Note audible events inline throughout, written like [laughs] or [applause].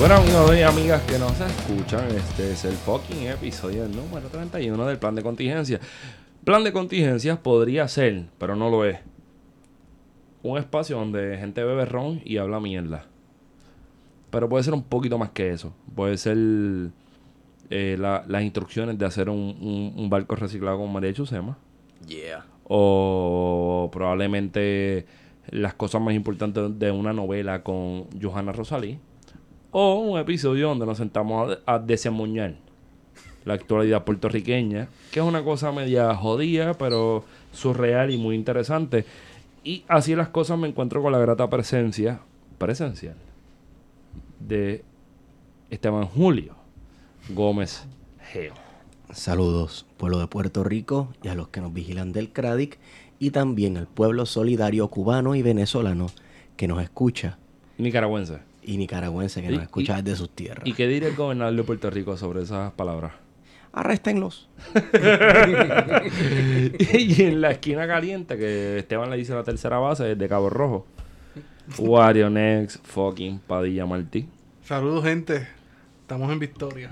Bueno, amigos y amigas que nos escuchan, este es el fucking episodio número 31 del plan de contingencia. Plan de contingencias podría ser, pero no lo es. Un espacio donde gente bebe ron y habla mierda. Pero puede ser un poquito más que eso. Puede ser eh, la- las instrucciones de hacer un, un- un barco reciclado con María Chusema. Yeah. O probablemente las cosas más importantes de una novela con Johanna Rosalí. O un episodio donde nos sentamos a, a desemmuñar la actualidad puertorriqueña, que es una cosa media jodida, pero surreal y muy interesante. Y así las cosas me encuentro con la grata presencia, presencial, de Esteban Julio Gómez Geo. Saludos, pueblo de Puerto Rico y a los que nos vigilan del CRADIC y también al pueblo solidario cubano y venezolano que nos escucha Nicaragüense. Y nicaragüense que Y- nos escucha y- desde sus tierras. ¿Y qué diría el gobernador de Puerto Rico sobre esas palabras? Arréstenlos. [laughs] y en la esquina caliente, que Esteban le dice la tercera base, de Cabo Rojo. Wario Next, fucking Padilla Martí. Saludos, gente. Estamos en victoria.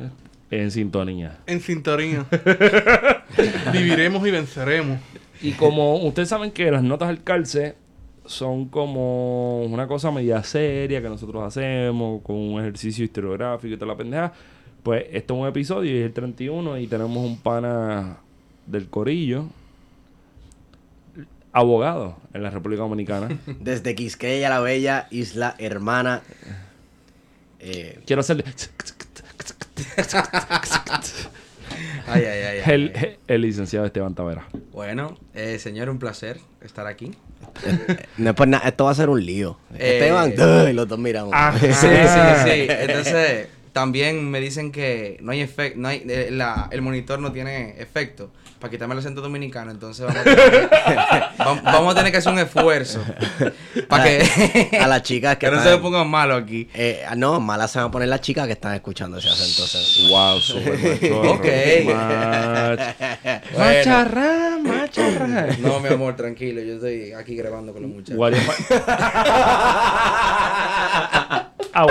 En sintonía. En sintonía. [laughs] Viviremos y venceremos. Y como ustedes saben que las notas del calce son como una cosa media seria que nosotros hacemos, con un ejercicio historiográfico y toda la pendeja, pues esto es un episodio y es el 31 y tenemos un pana del Corillo, abogado en la República Dominicana. [laughs] Desde Quisqueya, la bella isla hermana. Eh, Quiero hacerle [laughs] Ay, ay, ay. ay. el, el licenciado Esteban Tavera. Bueno, eh, señor, un placer estar aquí. no es por nada, esto va a ser un lío. Eh, Esteban, y los dos miramos. Ah, Sí, sí, sí. Entonces, también me dicen que no hay efecto, no hay, eh, la- el monitor no tiene efecto para quitarme el acento dominicano, entonces vamos a tener que, [laughs] vam- vamos a, tener que hacer un esfuerzo para que, a las chicas que [laughs] que no se me pongan malos aquí. Eh, no, malas se van a poner las chicas que están escuchando ese acento sensual. Wow, super machorro. Ok. Mach- Bueno. Macharra, macharra. No, mi amor, tranquilo, yo estoy aquí grabando con los muchachos. Wario fa- [laughs]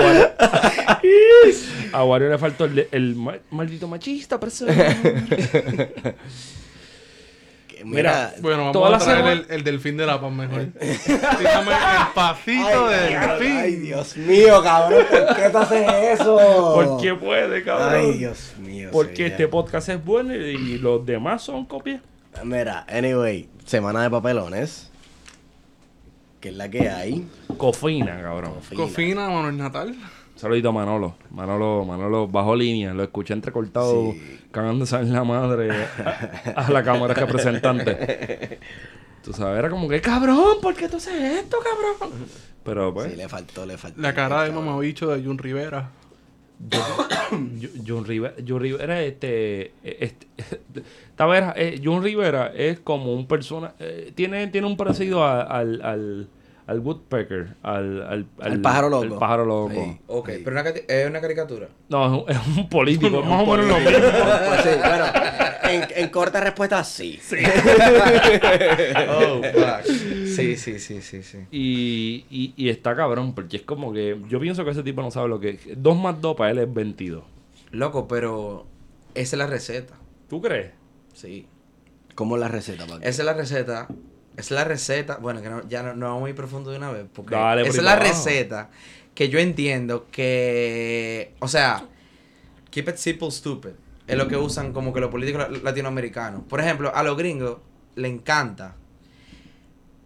A Wario, le faltó el, el ma- maldito machista, persona. [laughs] Que Mira, Bueno, vamos Toda a traer semana- el, el delfín de la paz mejor. [laughs] Tírame el pasito de delfín. Ay, Dios mío, cabrón, ¿por qué tú haces eso? Porque puede, cabrón. Ay, Dios mío. Porque este podcast es bueno y, y los demás son copias. Mira, anyway, semana de papelones. Que es la que hay. Cofina, cabrón. Cofina, Manuel Natal. Saludito a Manolo. Manolo, Manolo bajo línea. Lo escuché entrecortado Sí. cagándose en la madre a, a la Cámara de Representantes. [laughs] Tú sabes, era como que, cabrón, ¿por qué tú haces esto, cabrón? Pero pues, Sí, le faltó, le faltó. La cara de mamabicho de Jun Rivera. [coughs] Ju- Jun Rivera, Jun Rivera, este, este [laughs] Tavera, eh, Jun Rivera es como un persona, eh, tiene, tiene un parecido a- al, al, al Woodpecker, al, al, Al pájaro loco. al pájaro loco. Sí. Ok, pero una es una caricatura. No, es un, es un [laughs] político, es más o menos lo mismo. [laughs] Pues sí, bueno, en, en corta respuesta, sí. [laughs] Oh, fuck. Sí, sí, sí, sí, sí. Y, y, y está cabrón, porque es como que yo pienso que ese tipo no sabe lo que es. 2 más 2 para él es 22. Loco, pero esa es la receta. ¿Tú crees? Sí. ¿Cómo la receta, Paco? Esa es la receta. Es la receta. Bueno, que no, ya no, no vamos muy profundo de una vez. Porque Dale, es la receta que yo entiendo que. O sea, keep it simple, stupid. Es lo que usan como que los políticos la- latinoamericanos. Por ejemplo, a los gringos le encanta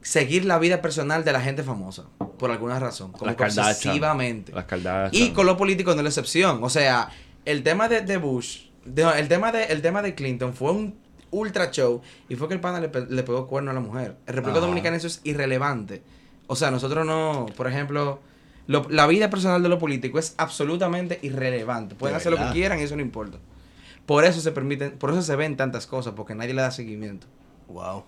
seguir la vida personal de la gente famosa. Por alguna razón. Como Las que obsesivamente. Las. Y con los políticos no es la excepción. O sea, el tema de, de Bush, de- el, tema de, el tema de Clinton fue un ultra show y fue que el pana le, pe- le pegó cuerno a la mujer. En República Ajá. Dominicana eso es irrelevante. O sea, nosotros no, por ejemplo, lo- la vida personal de los políticos es absolutamente irrelevante. Pueden De hacer lo que quieran y eso no importa. Por eso se permiten, por eso se ven tantas cosas, porque nadie le da seguimiento. Wow.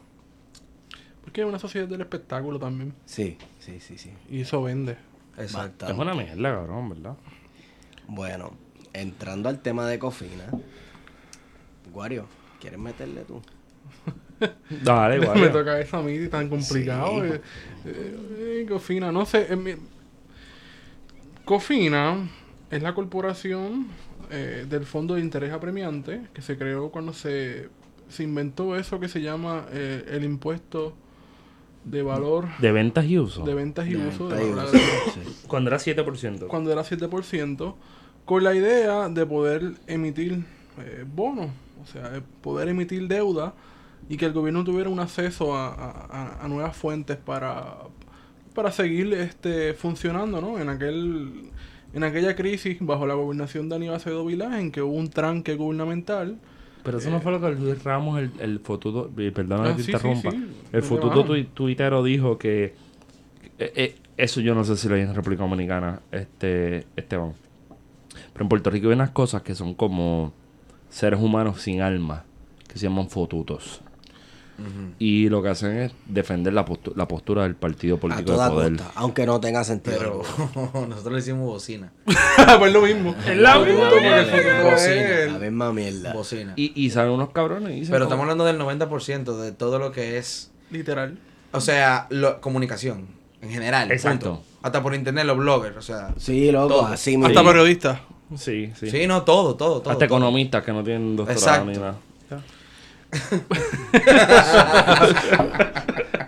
Porque es una sociedad del espectáculo también. Sí, sí, sí, sí. Y eso vende. Exacto. Es una mierda, cabrón, ¿verdad? Bueno, entrando al tema de Cofina. Wario, ¿quieres meterle tú? [laughs] Dale, igual. Me toca eso a mí tan complicado. Sí. eh, eh, eh, Cofina, no sé. mi- Cofina es la corporación eh, del Fondo de Interés Apremiante que se creó cuando se, se inventó eso que se llama eh, el impuesto de valor De ventas y uso. de ventas y De uso. venta de y valor uso. Cuando era 7%. cuando era 7%, con la idea de poder emitir eh, bonos, o sea, de poder emitir deuda y que el gobierno tuviera un acceso a, a- nuevas fuentes para, para seguir este, funcionando, ¿no? En aquel en aquella crisis bajo la gobernación de Aníbal Acevedo Vilá, en que hubo un tranque gubernamental. Pero eso no fue lo que Luis Ramos, el, el fotuto, eh, perdona Ah, que te sí, interrumpa. sí. El fotuto tui- tuitero dijo que eh, eh, eso yo no sé si lo hay en República Dominicana, este Esteban. Pero en Puerto Rico hay unas cosas que son como seres humanos sin alma, que se llaman fotutos. Y lo que hacen es defender la, postu- la postura del partido A político toda de poder. costa, aunque no tenga sentido. Pero [laughs] nosotros le hicimos bocina. [laughs] pues lo mismo. [laughs] Es la misma mierda. Bocina. La misma mierda. Bocina. Y, y salen unos cabrones y Pero estamos hablando del 90% de todo lo que es, Literal. o sea, lo- comunicación en general. Exacto. punto. Hasta por internet, los bloggers, o sea. Sí, loco, Todo. así. Hasta periodistas. Sí, sí. Sí, no, todo, todo, todo. Hasta todo. economistas que no tienen doctorado ni Exacto. nada. [laughs]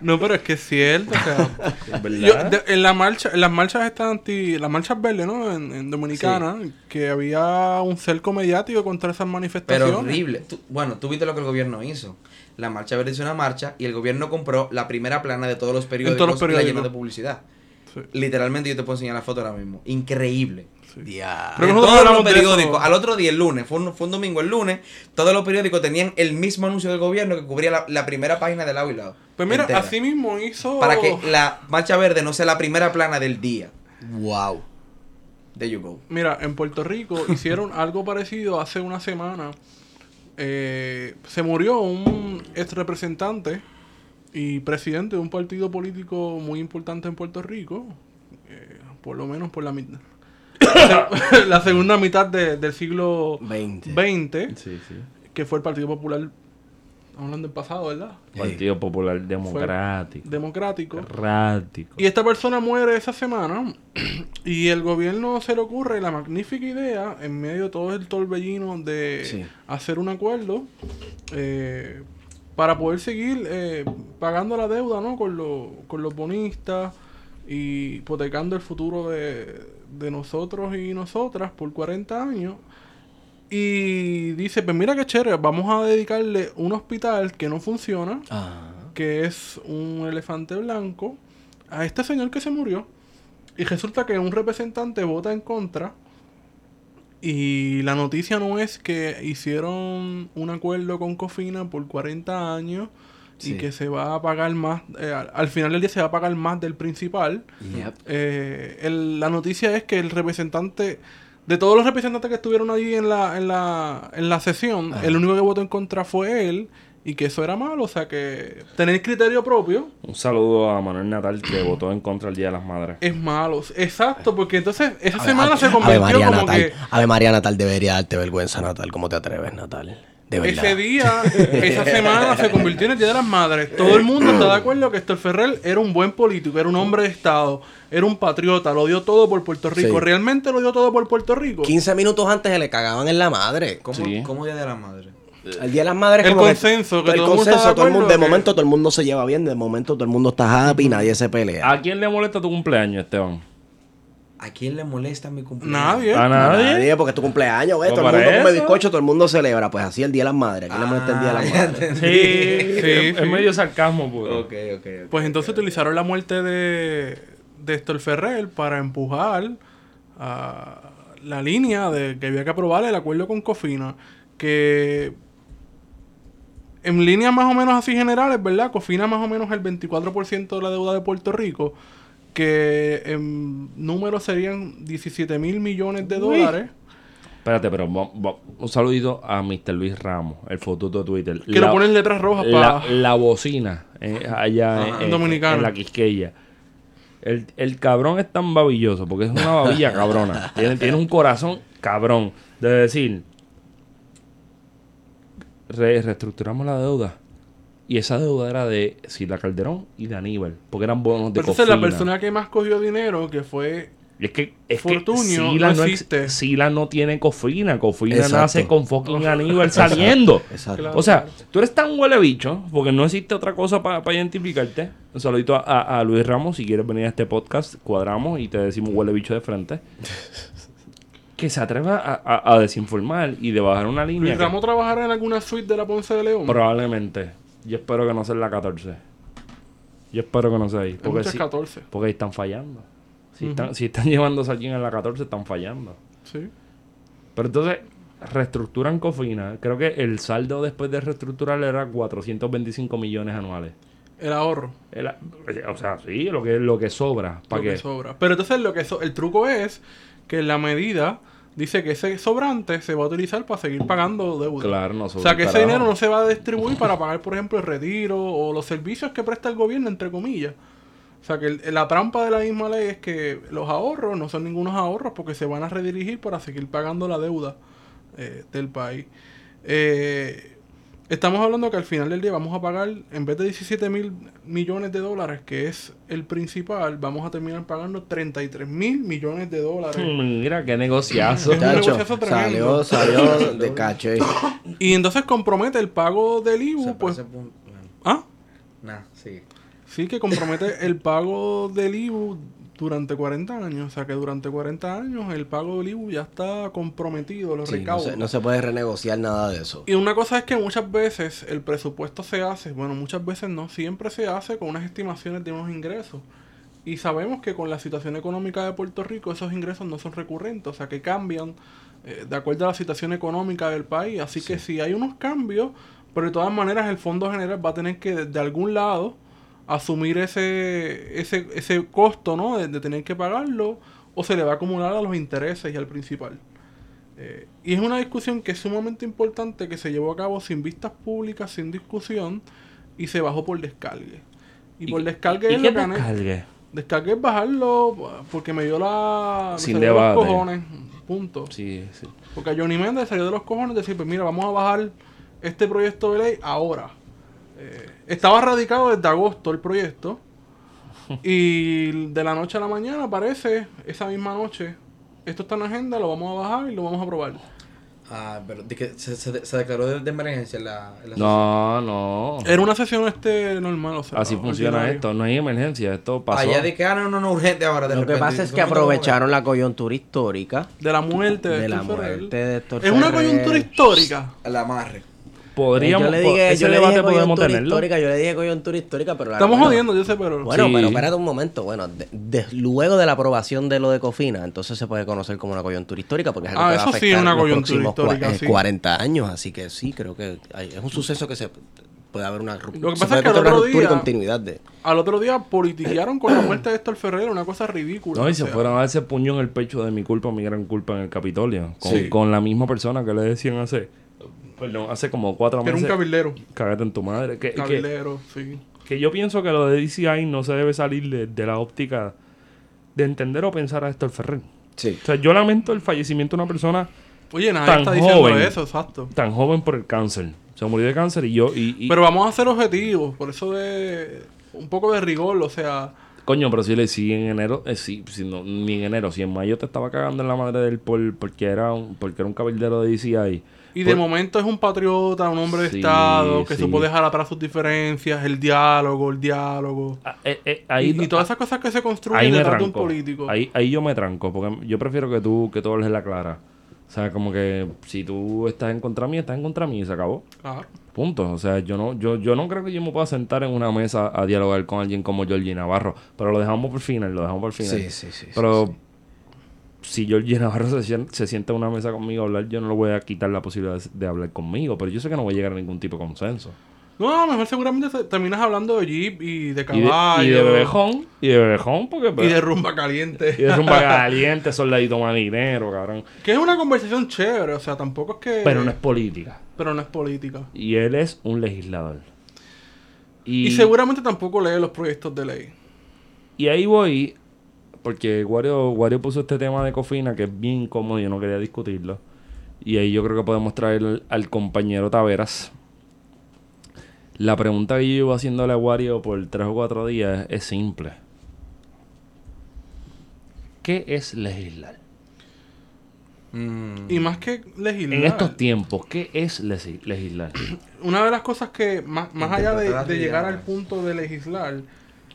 No, pero es que es cierto, o sea. Es verdad. Yo, de- en la marcha, en las marchas estas anti, las marchas verdes, ¿no? En, en Dominicana, que había un cerco mediático contra esas manifestaciones. Pero horrible. Tú- bueno, tú viste lo que el gobierno hizo. La marcha verde hizo una marcha y el gobierno compró la primera plana de todos los periódicos, todos los y la periódicos. llenó de publicidad. Sí. Literalmente yo te puedo enseñar la foto ahora mismo. Increíble. En nosotros todos los periódicos, al otro día, el lunes, fue un, fue un domingo, el lunes, todos los periódicos tenían el mismo anuncio del gobierno que cubría la, la primera página de lado y lado. Pues mira, entera. así mismo hizo. Para que la marcha verde no sea la primera plana del día. Wow. There you go. Mira, en Puerto Rico [laughs] hicieron algo parecido hace una semana. Eh, se murió un ex representante y presidente de un partido político muy importante en Puerto Rico. eh, por lo menos por la mitad. [laughs] la segunda mitad de- del siglo 20. XX, Sí, sí. que fue el Partido Popular. Estamos hablando del pasado, ¿verdad? Partido Popular Democrático. Democrático. Democrático. Y esta persona muere esa semana y el gobierno se le ocurre la magnífica idea, en medio de todo el torbellino, de Sí. hacer un acuerdo eh, para poder seguir eh, pagando la deuda ¿no? con, lo- con los bonistas y hipotecando el futuro de, de nosotros y nosotras por 40 años. Y dice, pues mira qué chévere, vamos a dedicarle un hospital que no funciona Ah. que es un elefante blanco, a este señor que se murió. Y resulta que un representante vota en contra. Y la noticia no es que hicieron un acuerdo con Cofina por 40 años Sí. y que se va a pagar más, eh, al, al final del día se va a pagar más del principal. Yep. Eh, el- la noticia es que el representante, de todos los representantes que estuvieron allí en la, en la, en la sesión, Ajá. el único que votó en contra fue él y que eso era malo, o sea que tener criterio propio Un saludo a Manuel Natal que votó en contra el Día de las Madres. es malo. Exacto, porque entonces esa Ave- semana se Ave convirtió María como Natal. que Ave María Natal debería darte vergüenza, Natal. ¿Cómo te atreves, Natal? De verdad. ese día, esa semana se convirtió en el Día de las Madres. Todo el mundo está de acuerdo que Héctor Ferrer era un buen político, era un hombre de Estado, era un patriota, lo dio todo por Puerto Rico. Sí. ¿Realmente lo dio todo por Puerto Rico? 15 minutos antes se le cagaban en la madre. ¿Cómo, Sí. ¿cómo Día de la Madre? El Día de las Madres El como consenso, que el todo el mundo está consenso, de todo el mundo, de acuerdo que- momento todo el mundo se lleva bien, de momento todo el mundo está happy, nadie se pelea. ¿A quién le molesta tu cumpleaños, Esteban? ¿A quién le molesta mi cumpleaños? Nadie. ¿A A nadie? nadie, porque es tu cumpleaños, güey. Pues Todo el mundo come bizcocho, todo el mundo celebra. Pues así el Día de las Madres. ¿A quién le molesta el Día de las Ah, Madres? Sí, Sí, es, sí. medio sarcasmo. Ok, ok, ok. Pues entonces utilizaron la muerte de, de Héctor Ferrer para empujar a la línea de que había que aprobar el acuerdo con Cofina. Que en líneas más o menos así generales, ¿verdad? Cofina más o menos el 24% de la deuda de Puerto Rico. Que en números serían 17 mil millones de Uy. dólares. Espérate, pero un saludito a Mr. Luis Ramos, el fotuto de Twitter. Que lo ponen letras rojas la, para... la bocina eh, allá en, en- Dominicano. en la Quisqueya. El, el cabrón es tan babilloso porque es una babilla [laughs] cabrona. Tiene, tiene un corazón cabrón. De decir, re- reestructuramos la deuda. Y esa deuda era de Sila Calderón y de Aníbal. Porque eran bonos de Pero entonces la persona que más cogió dinero, que fue... Y es que, es Fortunio que Sila no no, ex- existe. Sila no tiene cofina. Cofina Exacto. nace con fucking Aníbal saliendo. Exacto. Claro. O sea, tú eres tan huele bicho, porque no existe otra cosa para identificarte. Un saludito a, a- a Luis Ramos, si quieres venir a este podcast, cuadramos y te decimos huele bicho de frente. [laughs] que se atreva a, a- a desinformar y de bajar una línea. Luis que Ramos trabajará en alguna suite de la Ponce de León. probablemente. Yo espero que no sea en la 14. Yo espero que no sea ahí. Porque, sí- 14. porque ahí están fallando. Si, están, si están [laughs] llevándose aquí en la 14, están fallando. Sí. Pero entonces reestructuran Cofina. Creo que el saldo después de reestructurar era 425 millones anuales. El ahorro. O sea, sí, lo que, lo que sobra. ¿Para lo que sobra. Pero entonces lo que so- el truco es que la medida dice que ese sobrante se va a utilizar para seguir pagando deuda. Claro, no O sea que ese carajo. dinero no se va a distribuir para pagar, por ejemplo, el retiro o los servicios que presta el gobierno, entre comillas. O sea que el- la trampa de la misma ley es que los ahorros no son ningunos ahorros porque se van a redirigir para seguir pagando la deuda eh, del país. Eh, estamos hablando que al final del día vamos a pagar, en vez de 17 mil millones de dólares, que es el principal, vamos a terminar pagando 33 mil millones de dólares. Mira, qué negociazo. Es un Chacho, negociazo tremendo. salió, salió [laughs] de caché. Y entonces compromete el pago del O IBU, sea, pues... punto- bueno, ¿Ah? Nah, sí. Sí, que compromete el pago del IBU durante 40 años. O sea, que durante 40 años el pago del IBU ya está comprometido, los Sí, no, recaudos. se, no se puede renegociar nada de eso. Y una cosa es que muchas veces el presupuesto se hace, bueno, muchas veces no, siempre se hace con unas estimaciones de unos ingresos. Y sabemos que con la situación económica de Puerto Rico esos ingresos no son recurrentes, o sea que cambian eh, de acuerdo a la situación económica del país. Así que si hay unos cambios, pero de todas maneras el Fondo General va a tener que de, de algún lado asumir ese, ese, ese costo, ¿no? De, de tener que pagarlo o se le va a acumular a los intereses y al principal. Eh, y es una discusión que es sumamente importante que se llevó a cabo sin vistas públicas, sin discusión y se bajó por descargue. Y, por descargue ¿Y es qué lo descargue? Descargue es bajarlo porque me dio la... me Sin de los debate. cojones. Punto. Sí, sí. Porque a Johnny Méndez salió de los cojones decir, pues mira, vamos a bajar este proyecto de ley ahora. Eh, estaba radicado desde agosto el proyecto. Y de la noche a la mañana aparece esa misma noche. Esto está en la agenda, lo vamos a bajar y lo vamos a aprobar. Ah, pero de que se, se, se declaró de, de emergencia en la, en la No, no. Era una sesión este normal, o sea. Así funciona ordinario. esto. No hay emergencia. Esto pasó. Allá de que ah, no, no, no, urgente ahora. De Lo que pasa es que aprovecharon la coyuntura histórica De la muerte de, de la Héctor Ferrer. muerte de Héctor Es una coyuntura histórica. El amarre. Podríamos. yo le dije, ese yo le debate dije podemos tenerlo. histórica, yo le dije coyuntura histórica, pero la Estamos jodiendo, yo sé, pero. Bueno, Sí. pero espérate un momento. Bueno, de- luego de la aprobación de lo de Cofina, entonces se puede conocer como una coyuntura histórica porque es algo Ah, que va a eso sí afectar es una los coyuntura histórica, eh, sí. 40 años. Así que sí, creo que hay- es un suceso que se puede haber una, ru- Lo que pasa es que al otro ruptura y día- continuidad de... Al otro día politiquearon con la muerte de Héctor Ferrer, una cosa ridícula. No, y o se sea. fueron a darse puño en el pecho de mi culpa, mi gran culpa en el Capitolio. Con, Sí. con la misma persona que le decían hace. Perdón, hace como cuatro Que era un meses. cabildero. Cágate en tu madre. Que, que, Cabildero, sí. que yo pienso que lo de DCI no se debe salir de, de la óptica de entender o pensar a Héctor Ferrer. Sí. O sea, yo lamento el fallecimiento de una persona Oye, nadie Tan está diciendo joven. eso, exacto. tan joven por el cáncer. Se murió de cáncer y yo. Y, y- Pero vamos a ser objetivos, por eso de un poco de rigor, o sea, Coño, pero si le sí en enero, eh, sí, si no, ni en enero, si en mayo te estaba cagando en la madre del por, porque era un, porque era un cabildero de DCI. Y de Por- momento es un patriota, un hombre de Sí, Estado, que sí. supo dejar atrás sus diferencias, el diálogo, el diálogo. Ah, eh, eh, ahí, y, y todas esas cosas que se construyen ahí me detrás de un tranco. político. Ahí, ahí yo me tranco, porque yo prefiero que tú, que tú hables la clara. O sea, como que si tú estás en contra mí, estás en contra mí y se acabó. Claro. Punto. O sea, yo no, yo, yo no creo que yo me pueda sentar en una mesa a dialogar con alguien como Georgie Navarro. Pero lo dejamos por final, lo dejamos por final. Sí, sí, sí, Pero sí, si Georgie Navarro se, se sienta en una mesa conmigo a hablar, yo no le voy a quitar la posibilidad de, de hablar conmigo. Pero yo sé que no voy a llegar a ningún tipo de consenso. No, a lo mejor seguramente te- terminas hablando de Jeep y de Y de, caballo. y de bebejón. Y de bebejón, porque. pues, Y de rumba caliente. y de rumba [laughs] caliente, soldadito marinero, cabrón. Que es una conversación chévere, o sea, tampoco es que... Pero no es política. pero no es política. Y él es un legislador. Y, Y, seguramente tampoco lee los proyectos de ley. y ahí voy, porque Wario, Wario puso este tema de cofina que es bien incómodo y yo no quería discutirlo. Y ahí yo creo que podemos traer al, al compañero Taveras. La pregunta que yo llevo haciéndole a Wario por tres o cuatro días es simple. ¿Qué es legislar? Mm, Y más que legislar. En estos tiempos, ¿qué es legislar? una de las cosas que, más, más allá de, llegar al punto de legislar,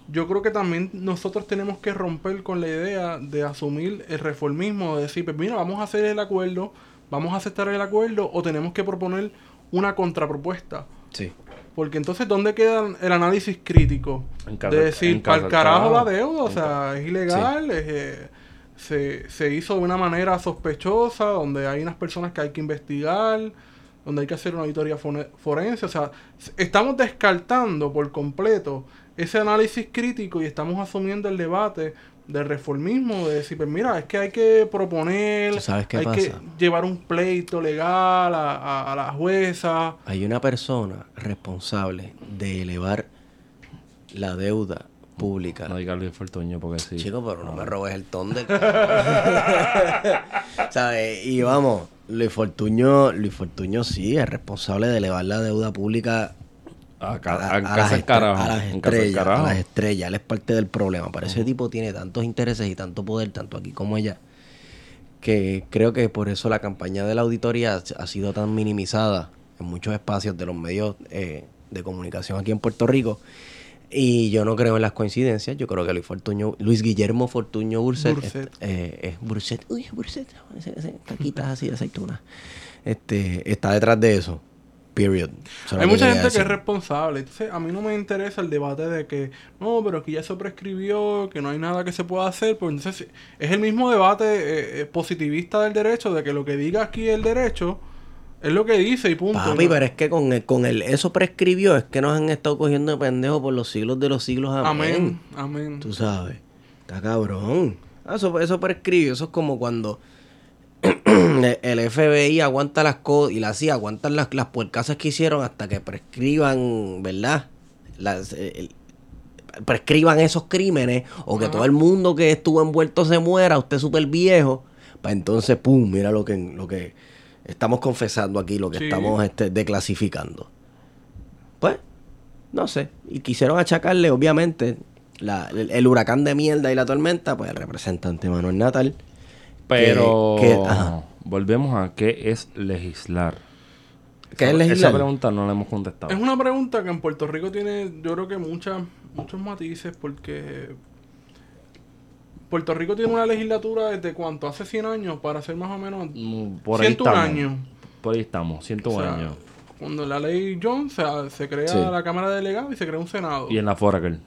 yo creo que también nosotros tenemos que romper con la idea de asumir el reformismo, de decir, pues mira, vamos a hacer el acuerdo, vamos a aceptar el acuerdo o tenemos que proponer una contrapropuesta. Sí. Porque entonces, ¿dónde queda el análisis crítico? En casa- de decir, para el carajo la deuda, o sea, es ilegal, es, eh, se, se hizo de una manera sospechosa, donde hay unas personas que hay que investigar, donde hay que hacer una auditoría forense, o sea, estamos descartando por completo ese análisis crítico y estamos asumiendo el debate del reformismo, de decir, pues mira, es que hay que proponer, ¿Tú sabes qué hay que llevar un pleito legal a, a, a la jueza, Hay una persona responsable de elevar la deuda pública. No Luis Fortuño porque sí. Chico, pero no me robes el ton de... [laughs] ¿Sabes? Y vamos, Luis Fortuño, Luis Fortuño sí es responsable de elevar la deuda pública A, las, a estrellas, a carajo. las estrellas. Él es parte del problema. Pero ese tipo tiene tantos intereses y tanto poder, tanto aquí como allá, que creo que por eso la campaña de la auditoría ha- sido tan minimizada en muchos espacios de los medios eh, de comunicación aquí en Puerto Rico. Y yo no creo en las coincidencias. Yo creo que Luis Fortuño, Luis Guillermo Fortuño Burset, Burset. es, eh, es Burset, uy, Burset, ese, ese, taquitas así de aceituna. Este, está detrás de eso. Period. Hay mucha gente que es responsable. Entonces, a mí no me interesa el debate de que, no, pero que ya se prescribió, que no hay nada que se pueda hacer. Pues entonces, es el mismo debate eh, eh, positivista del derecho, de que lo que diga aquí el derecho es lo que dice y punto. Papi, ¿no? pero es que con el, con el eso prescribió, es que nos han estado cogiendo de pendejo por los siglos de los siglos. Amén. Amén, amén. Tú sabes. Está cabrón. Ah, Eso, eso prescribió. Eso es como cuando [clears throat] el FBI aguanta las cosas y la CIA aguantan las, las puercasas que hicieron hasta que prescriban, ¿verdad? Las, eh, el- prescriban esos crímenes o que Ajá. todo el mundo que estuvo envuelto se muera, usted súper viejo. Para entonces, pum, mira lo que, lo que estamos confesando aquí, lo que Sí. estamos este, declasificando. Pues, no sé. Y quisieron achacarle, obviamente, la- el, el huracán de mierda y la tormenta, pues el representante Manuel Natal. Pero que- ajá. volvemos a qué es legislar. ¿Qué es Esa- legislar? Esa pregunta no la hemos contestado. Es una pregunta que en Puerto Rico tiene, yo creo que muchas, muchos matices, porque Puerto Rico tiene una legislatura desde cuánto, hace 100 años, para ser más o menos Mm, Por ahí 101 estamos. años. Por ahí estamos, 101 O sea, años. Cuando la ley Jones se, se crea Sí. la Cámara de Delegados y se crea un Senado. Y en la Foraker.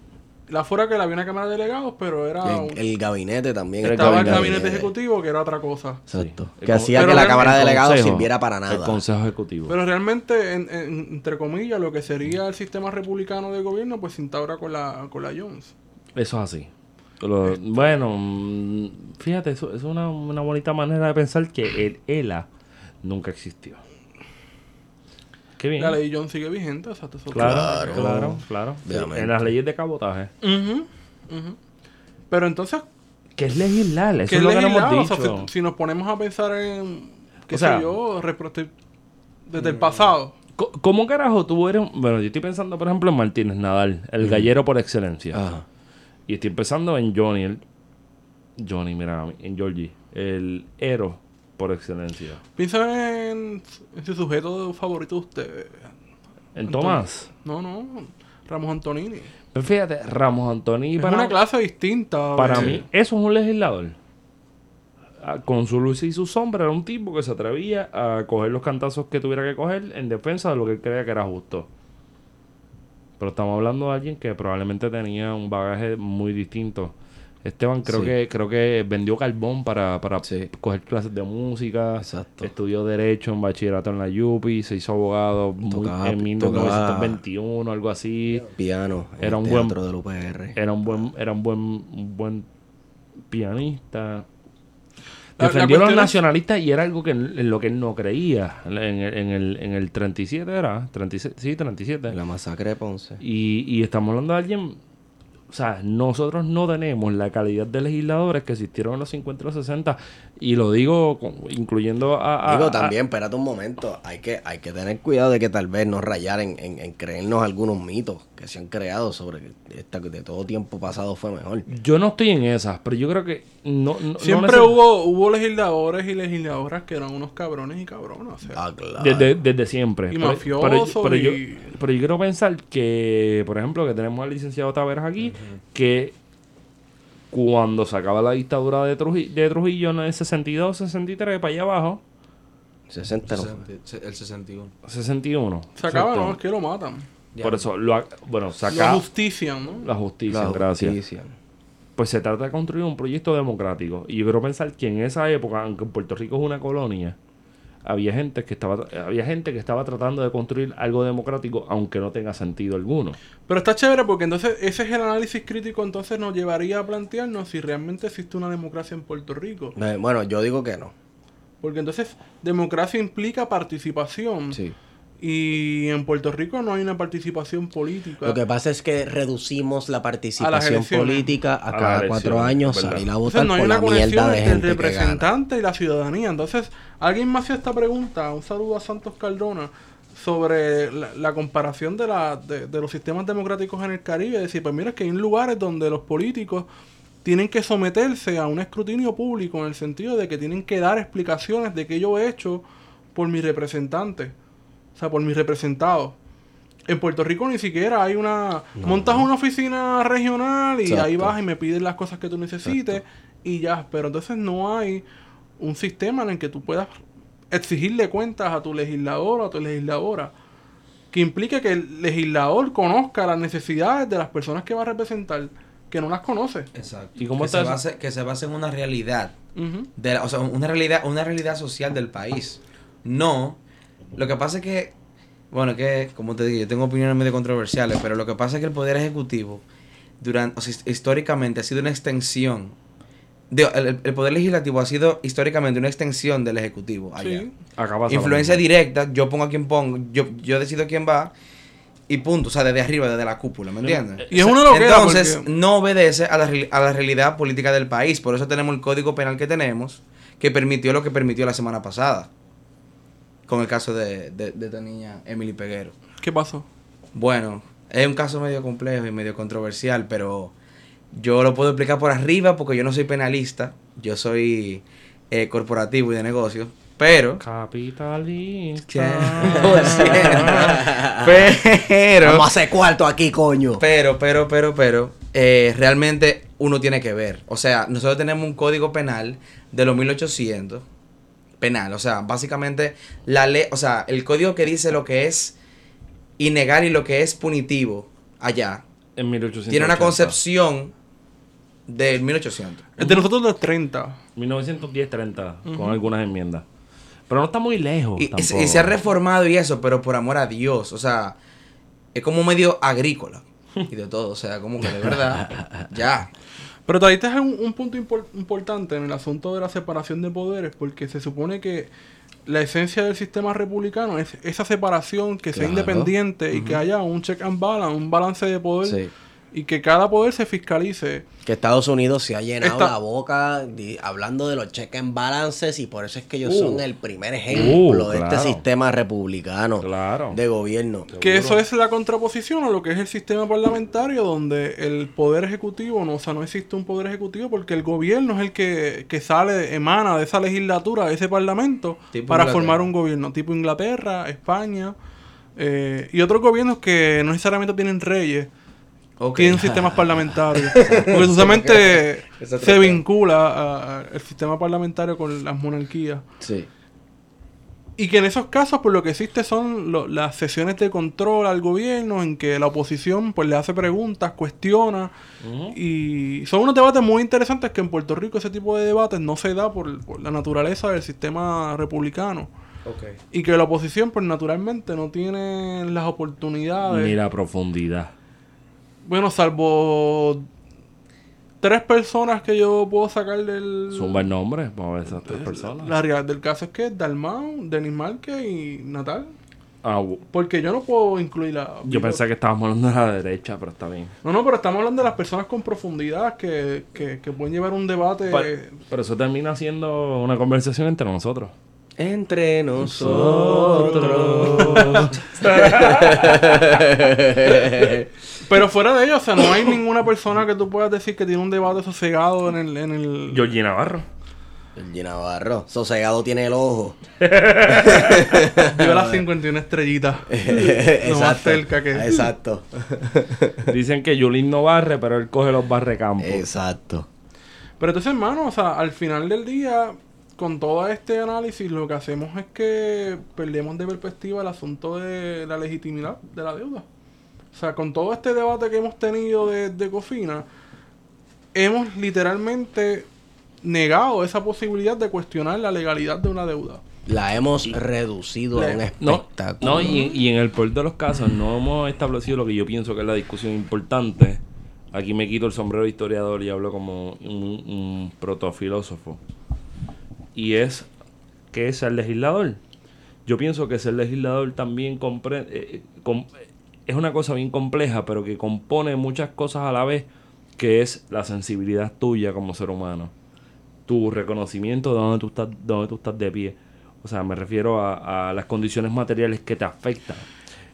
La fuera que la había una Cámara de Delegados, pero era un- El, el gabinete también. El estaba el gabinete. gabinete ejecutivo, que era otra cosa. Exacto. Sí. Que El hacía que la Cámara de El Delegados consejo, sirviera para El nada. Consejo Ejecutivo. Pero realmente, en- en- entre comillas, lo que sería el sistema republicano de gobierno, pues se instaura con la, con la Jones. Eso es así. Lo- bueno, mm, fíjate, eso, eso es una, una bonita manera de pensar que el ELA nunca existió. Qué bien. La ley Jones sigue vigente, o sea, Claro, Claro. claro, claro. Sí, Obviamente. en las leyes de cabotaje. Pero entonces, ¿Qué es legislar? Eso ¿qué es es lo que? O hemos sea, dicho. si, si nos ponemos a pensar en, qué O sea, sé yo, desde el pasado. ¿Cómo carajo tú eres? un- Bueno, yo estoy pensando, por ejemplo, en Martínez Nadal, el gallero por excelencia. Ajá. Y estoy pensando en Johnny, el, Johnny, mira, en Georgie, el héroe por excelencia. Piensa en, en su sujeto favorito de usted. En. Tomás. No, no, Ramos Antonini. Pero fíjate, Ramos Antoni Es para, una clase distinta. para de- mí, eso es un legislador. Ah, Con su luz y su sombra, era un tipo que se atrevía a coger los cantazos que tuviera que coger en defensa de lo que él creía que era justo. Pero estamos hablando de alguien que probablemente tenía un bagaje muy distinto Esteban creo Sí. que creo que vendió carbón para, para Sí. coger clases de música. Exacto. Estudió Derecho en bachillerato en la Yupi, se hizo abogado muy- Tocaba- en 1921, algo así. Piano. en Era el un buen- del UPR. Era un buen, era un buen, un buen pianista. La- la Defendió a los nacionalistas y era algo que en, lo que él no creía. En el, en el, en el 37 era, 37, sí, 37. La masacre de Ponce. Y, y estamos hablando de alguien, o sea, nosotros no tenemos la calidad de legisladores que existieron en los 50 y los 60. Y lo digo con- incluyendo a... a- Digo, a- también, espérate un momento. Hay que, hay que tener cuidado de que tal vez no rayar en, en- en creernos algunos mitos que se han creado sobre que esta, de todo tiempo pasado fue mejor. yo no estoy en esas, pero yo creo que no... Siempre hubo, hubo legisladores y legisladoras que eran unos cabrones y cabronas. O sea, Ah, claro. Desde, desde siempre. Y Pero- mafiosos pero, pero yo, pero yo quiero pensar que, por ejemplo, que tenemos al licenciado Taveras aquí, que cuando se acaba la dictadura de, Truji- de Trujillo en el 62, 63, para allá abajo, 60 no fue. El 61. 61. se acaba, no, es que lo matan. Por eso, lo, ha- bueno, se La justicia, ¿no? la justicia, La gracias. justicia. Pues se trata de construir un proyecto democrático. Y yo quiero pensar que en esa época, aunque Puerto Rico es una colonia, había gente que estaba había gente que estaba tratando de construir algo democrático aunque no tenga sentido alguno. Pero está chévere porque entonces ese es el análisis crítico, entonces nos llevaría a plantearnos si realmente existe una democracia en Puerto Rico. Eh, Bueno, yo digo que no. Porque entonces democracia implica participación. Sí. Y en Puerto Rico no hay una participación política. Lo que pasa es que reducimos la participación política a A cada cuatro años ¿verdad? salir a Entonces votar no hay por una la conexión mierda de entre el que gana. representante y la ciudadanía. Entonces, alguien me hacía esta pregunta, un saludo a Santos Cardona, sobre la, la comparación de, la, de, de los sistemas democráticos en el Caribe. Decir, pues mira, es que hay lugares donde los políticos tienen que someterse a un escrutinio público en el sentido de que tienen que dar explicaciones de qué yo he hecho por mis representantes, o sea, por mis representados. En Puerto Rico ni siquiera hay una... montas una oficina regional y ahí vas y me piden las cosas que tú necesites y ya. Pero entonces no hay un sistema en el que tú puedas exigirle cuentas a tu legislador o a tu legisladora que implique que el legislador conozca las necesidades de las personas que va a representar, que no las conoce. Exacto. ¿Y cómo que, se base, que se base en una realidad. Ujú. de la- o sea, una realidad, una realidad social del país. No. Lo que pasa es que, bueno, que, como te digo, yo tengo opiniones medio controversiales, pero lo que pasa es que el Poder Ejecutivo, durante, o sea, históricamente, ha sido una extensión. de- el, el Poder Legislativo ha sido históricamente una extensión del Ejecutivo. Allá. Sí. Lo Influencia directa, yo pongo a quien pongo, yo, yo decido quién va y punto, o sea, desde arriba, desde la cúpula, ¿me entiendes? Y es una loquera Entonces, porque- no obedece a la, a la realidad política del país, por eso tenemos el código penal que tenemos, que permitió lo que permitió la semana pasada, con el caso de, de, de esta niña Emily Peguero. ¿Qué pasó? Bueno, es un caso medio complejo y medio controversial, pero yo lo puedo explicar por arriba porque yo no soy penalista, yo soy eh, corporativo y de negocios, pero... Capitalista. [laughs] pero, Vamos a hacer cuarto aquí, coño. pero, pero, pero, pero, eh, realmente uno tiene que ver. O sea, nosotros tenemos un código penal de los 1800. Penal, o sea, básicamente la ley, o sea, el código que dice lo que es inegal y lo que es punitivo allá, En 1880. tiene una concepción del 1800. El de nosotros de los 30. 1910-30, con algunas enmiendas. Pero no está muy lejos. Y, y se- tampoco. y se ha reformado y eso, pero por amor a Dios, o sea, es como medio agrícola y de todo, o sea, como que de verdad, [laughs] ya. Pero ahí está un, un punto impor- importante en el asunto de la separación de poderes, porque se supone que la esencia del sistema republicano es esa separación, que sea independiente y que haya un check and balance, un balance de poder Sí. Y que cada poder se fiscalice. Que Estados Unidos se ha llenado Esta- la boca di- hablando de los check and balances y por eso es que ellos Uh. son el primer ejemplo Uh, de este sistema republicano Claro. de gobierno. Que eso es la contraposición a lo que es el sistema parlamentario, donde el poder ejecutivo, no, o sea, no existe un poder ejecutivo porque el gobierno es el que, que sale, emana de esa legislatura, de ese parlamento, Tipo para Inglaterra. formar un gobierno, tipo Inglaterra, España, eh, y otros gobiernos que no necesariamente tienen reyes, Ok. tienen sistemas [laughs] parlamentarios. [laughs] Porque otro se vincula el sistema parlamentario con las monarquías. Sí. Y que en esos casos, pues lo que existe son lo- las sesiones de control al gobierno en que la oposición pues le hace preguntas, cuestiona. Y son unos debates muy interesantes que en Puerto Rico ese tipo de debates no se da por, por la naturaleza del sistema republicano. Y que la oposición pues naturalmente no tiene las oportunidades. Ni la profundidad. Bueno, salvo tres personas que yo puedo sacar del... Zumba el nombre, vamos a ver esas tres personas. La realidad del caso es que Dalmau, Denis Márquez y Natal. Ah, Porque yo no puedo incluir a... yo pensé que estábamos hablando de la derecha, pero está bien. No, no, pero estamos hablando de las personas con profundidad que, que, que pueden llevar un debate... Pa- pero eso termina siendo una conversación entre nosotros. Entre nosotros. [laughs] [laughs] Pero fuera de ello, o sea, no hay ninguna persona que tú puedas decir que tiene un debate sosegado en el... En el... Georgie Navarro. El Navarro. Sosegado tiene el ojo. [laughs] Yo las 51 estrellitas. [laughs] Exacto. más cerca que- Exacto. [laughs] Dicen que Yulín no barre, pero él coge los barrecampos. Exacto. Pero entonces, hermano, o sea, al final del día, con todo este análisis, lo que hacemos es que perdemos de perspectiva el asunto de la legitimidad de la deuda. O sea, con todo este debate que hemos tenido de, de Cofina, hemos literalmente negado esa posibilidad de cuestionar la legalidad de una deuda. La hemos reducido a un No, espectáculo. no y, y en el peor de los casos no hemos establecido lo que yo pienso que es la discusión importante. Aquí me quito el sombrero de historiador y hablo como un, un protofilósofo. Y es, ¿qué es ser legislador? Yo pienso que ser legislador también compre- eh, com- es una cosa bien compleja, pero que compone muchas cosas a la vez, que es la sensibilidad tuya como ser humano tu reconocimiento de dónde tú estás, dónde tú estás de pie. O sea, me refiero a, a las condiciones materiales que te afectan.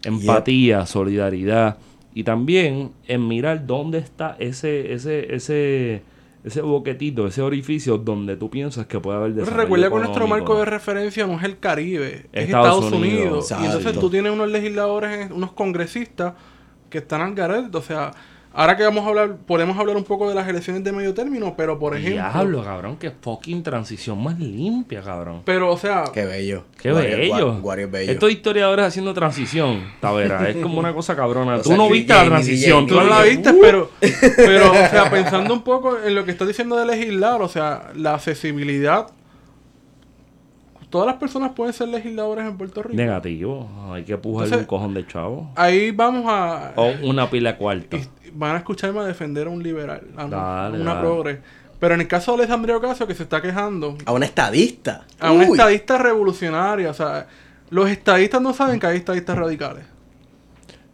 Empatía, solidaridad. Y también en mirar dónde está ese, ese, ese, ese boquetito, ese orificio donde tú piensas que puede haber Pero desarrollo recuerda que nuestro marco de referencia no es el Caribe, es Estados Estados, Unidos. Unidos. Y entonces tú tienes unos legisladores, unos congresistas que están al garete. O sea, ahora que vamos a hablar, podemos hablar un poco de las elecciones de medio término, pero por ejemplo... Diablo, cabrón, qué fucking transición más limpia, cabrón. Pero, o sea, Qué bello. Qué Guario- bello. Gua- Guario bello. Estos historiadores haciendo transición, Tavera, es como una cosa cabrona. [laughs] O tú sea, no viste la transición, tú no la viste, pero, [laughs] pero, o sea, pensando un poco en lo que estás diciendo de legislar, o sea, la accesibilidad. Todas las personas pueden ser legisladores en Puerto Rico. Negativo. Hay que pujarle Entonces- un cojón de chavo. Ahí vamos a. O una pila y van a escucharme a defender a un liberal, a una, Dale, una dale. progre. Pero en el caso de Alessandro Ocasio, que se está quejando, A un estadista. a una Uy. estadista revolucionaria, o sea, los estadistas no saben que hay estadistas radicales.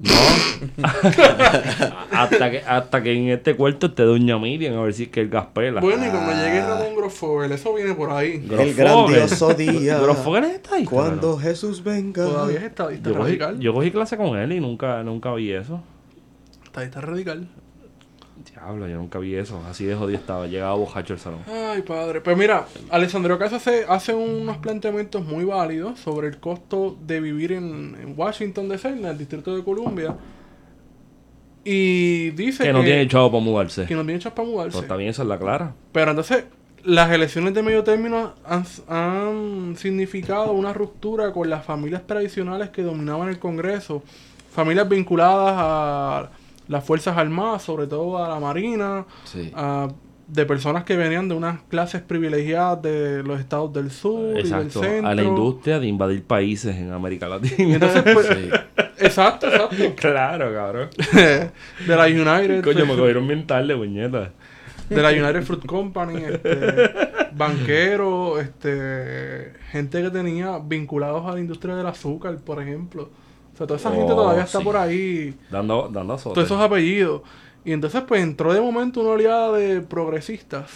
No. [laughs] hasta, que, hasta que en este cuarto esté Doña Miriam a ver si es que el gas pela. Bueno, y cuando llegue Ramón Grosfoguel, eso viene por ahí. El grandioso día. [laughs] Grosfoguel está ahí. Cuando Jesús venga. Todavía es estadista Yo cogí, radical. yo cogí clase con él y nunca, nunca vi eso. Estadista radical. Diablo, yo nunca vi eso. Así de jodido estaba. Llegaba bojacho al salón. Ay, padre. Pues mira, Alessandro Ocasio hace, hace unos planteamientos muy válidos sobre el costo de vivir en, en Washington DC, en el Distrito de Columbia. Y dice Que no tiene chavo para mudarse. que no tiene chas para mudarse. Pues bien, esa es la clara. Pero entonces, las elecciones de medio término han, han significado una ruptura con las familias tradicionales que dominaban el Congreso. Familias vinculadas a las Fuerzas Armadas, sobre todo a la Marina, Sí. a- de personas que venían de unas clases privilegiadas de los estados del sur Exacto. y del centro. A la industria de invadir países en América Latina. entonces, pues, Sí. exacto, exacto. [laughs] claro, cabrón. [laughs] de la United. Coño, me cogieron bien tarde, puñeta. de la United Fruit Company, este, banqueros, este, gente que tenía vinculados a la industria del azúcar, por ejemplo. Sea, toda esa gente Oh, todavía está sí. por ahí, Dando, dando azote. todos esos apellidos. Y entonces, pues entró de momento una oleada de progresistas.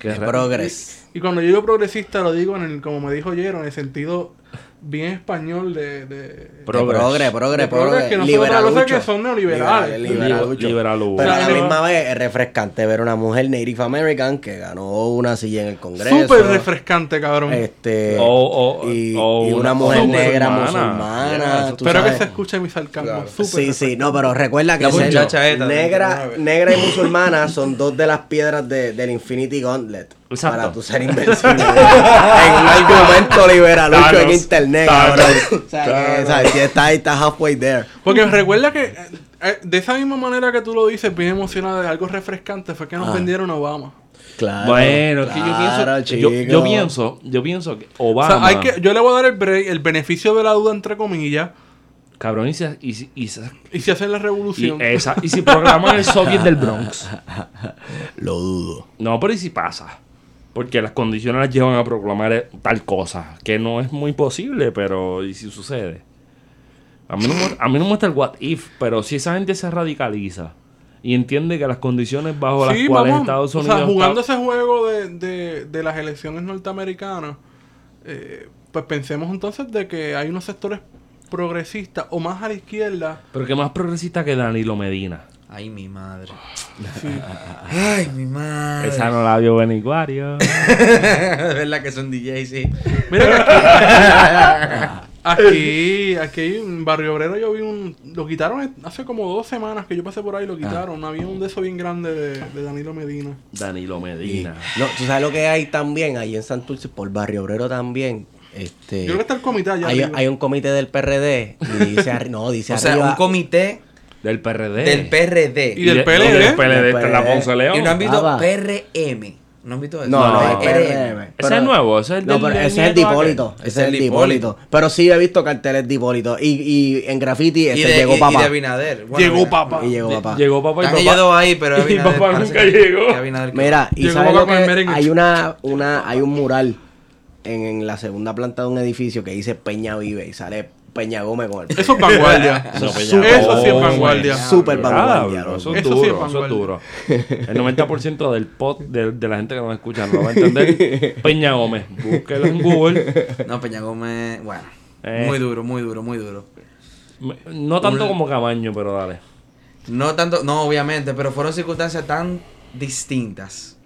Que progres. Y cuando yo digo progresista, lo digo en el, como me dijo Jero, en el sentido bien español de. de De Progres. progre, progre, De progres progre. que no son que son neoliberales. Liberal- liberalucho. Liberalucho. Pero a la misma vez es refrescante ver una mujer Native American que ganó una silla en el Congreso. Súper refrescante, cabrón. Este, O- o- y, o y una, mujer negra musulmana. musulmana. Espero que se escuche mi sarcasmo. Claro. Súper Sí, sí, no, pero recuerda que La muchacha esta negra, 39. negra y musulmana son dos de las piedras de- del Infinity Gauntlet. Exacto. Para tú ser invencible. [laughs] en un argumento liberalucho en Thanos. internet, cabrón. [laughs] O sea, que, ¿sabes? Si está ahí, está halfway there. Porque recuerda que eh, eh, de esa misma manera que tú lo dices, bien emocionada de algo refrescante, fue que nos Ah. vendieron a Obama. Claro. Bueno, es que yo claro, pienso, yo, pienso, yo pienso que O Obama, sea, hay que, yo le voy a dar el, break- el beneficio de la duda, entre comillas, cabrón, y, se- y, si- y, y si hacen la y revolución. esa- y si programan el soviet del Bronx, [laughs] Lo dudo. no, pero y si pasa, porque las condiciones las llevan a proclamar eh, tal cosa, que no es muy posible, pero y si sucede. A mí no me, a mí no me gusta el what if, pero si esa gente se radicaliza y entiende que las condiciones bajo las Sí, cuales vamos. Estados o Unidos sea, jugando está- ese juego de, de, de las elecciones norteamericanas, eh, pues pensemos entonces de que hay unos sectores progresistas o más a la izquierda. pero que más progresista que Danilo Medina. Ay, mi madre. Sí. [laughs] Ay, mi madre. Esa no la vio Benicuario. [laughs] Es verdad que son DJs, sí. Mira que [laughs] aquí, aquí, aquí en Barrio Obrero yo vi un... Lo quitaron hace como dos semanas que yo pasé por ahí, lo quitaron. Había un de esos bien grande de, de Danilo Medina. Danilo Y- Medina. no, tú sabes lo que hay también, ahí en Santurce, por Barrio Obrero también. Este, Yo creo que está el comité allá hay, arriba. hay un comité del PRD y dice, no, dice O sea, arriba. un comité Del PRD. del PRD. Y del de- PLD. del PLD Del está en la PLD. Ponce León. Y no han visto Ah. PRM. ¿No han visto eso? No, no, No. es PRM. Ese Pero- es nuevo, ese es el No, del- pero ese es el. Hipólito. Ese es el de Hipólito. Pero sí he visto carteles de Hipólito. Y, y en graffiti Y este, de, llegó y- y papá. de Abinader. Bueno, Llegó mira, papá. Y llegó Lle- papá. Llegó papá y Están papá. ahí, pero [laughs] Y papá nunca que- llegó. que Abinader- Mira, y Llegó sabes papá lo que hay una, una, hay un mural en, en la segunda planta de un edificio que dice Peña Vive y sale Peña Gómez con el Eso es [laughs] vanguardia. Eso, sí es vanguardia. Súper vanguardia, loco. Eso es Eso sí es duro, eso es vanguardia. duro. El 90% del pod de, de la gente que nos escucha no lo va a entender. [laughs] Peña Gómez, búsquelo en Google. No, Peña Gómez, bueno. Eh. Muy duro, muy duro, muy duro. No tanto Un- como Camaño, pero dale. No tanto, no, obviamente, pero fueron circunstancias tan distintas.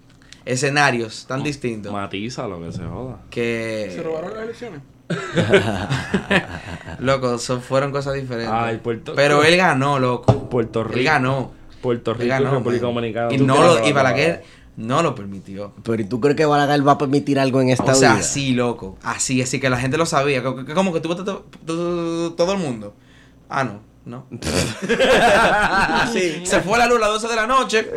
Escenarios tan distintos. Matiza lo que se joda. Que. ¿Se robaron las elecciones? [laughs] Loco, son, fueron cosas diferentes. Ay, Puerto- Pero él ganó, loco. Puerto Rico. Él ganó. Puerto Rico y ganó, República man. Dominicana. Y, ¿Tú no lo, y Balaguer no lo permitió. Pero ¿y tú crees que Balaguer va a permitir algo en esta O sea, vida? así, loco. Así, así que la gente lo sabía. Como que tú votaste to- to- todo el mundo. Ah, no, no. [laughs] [laughs] Sí. Se fue la luz a las 12 de la noche.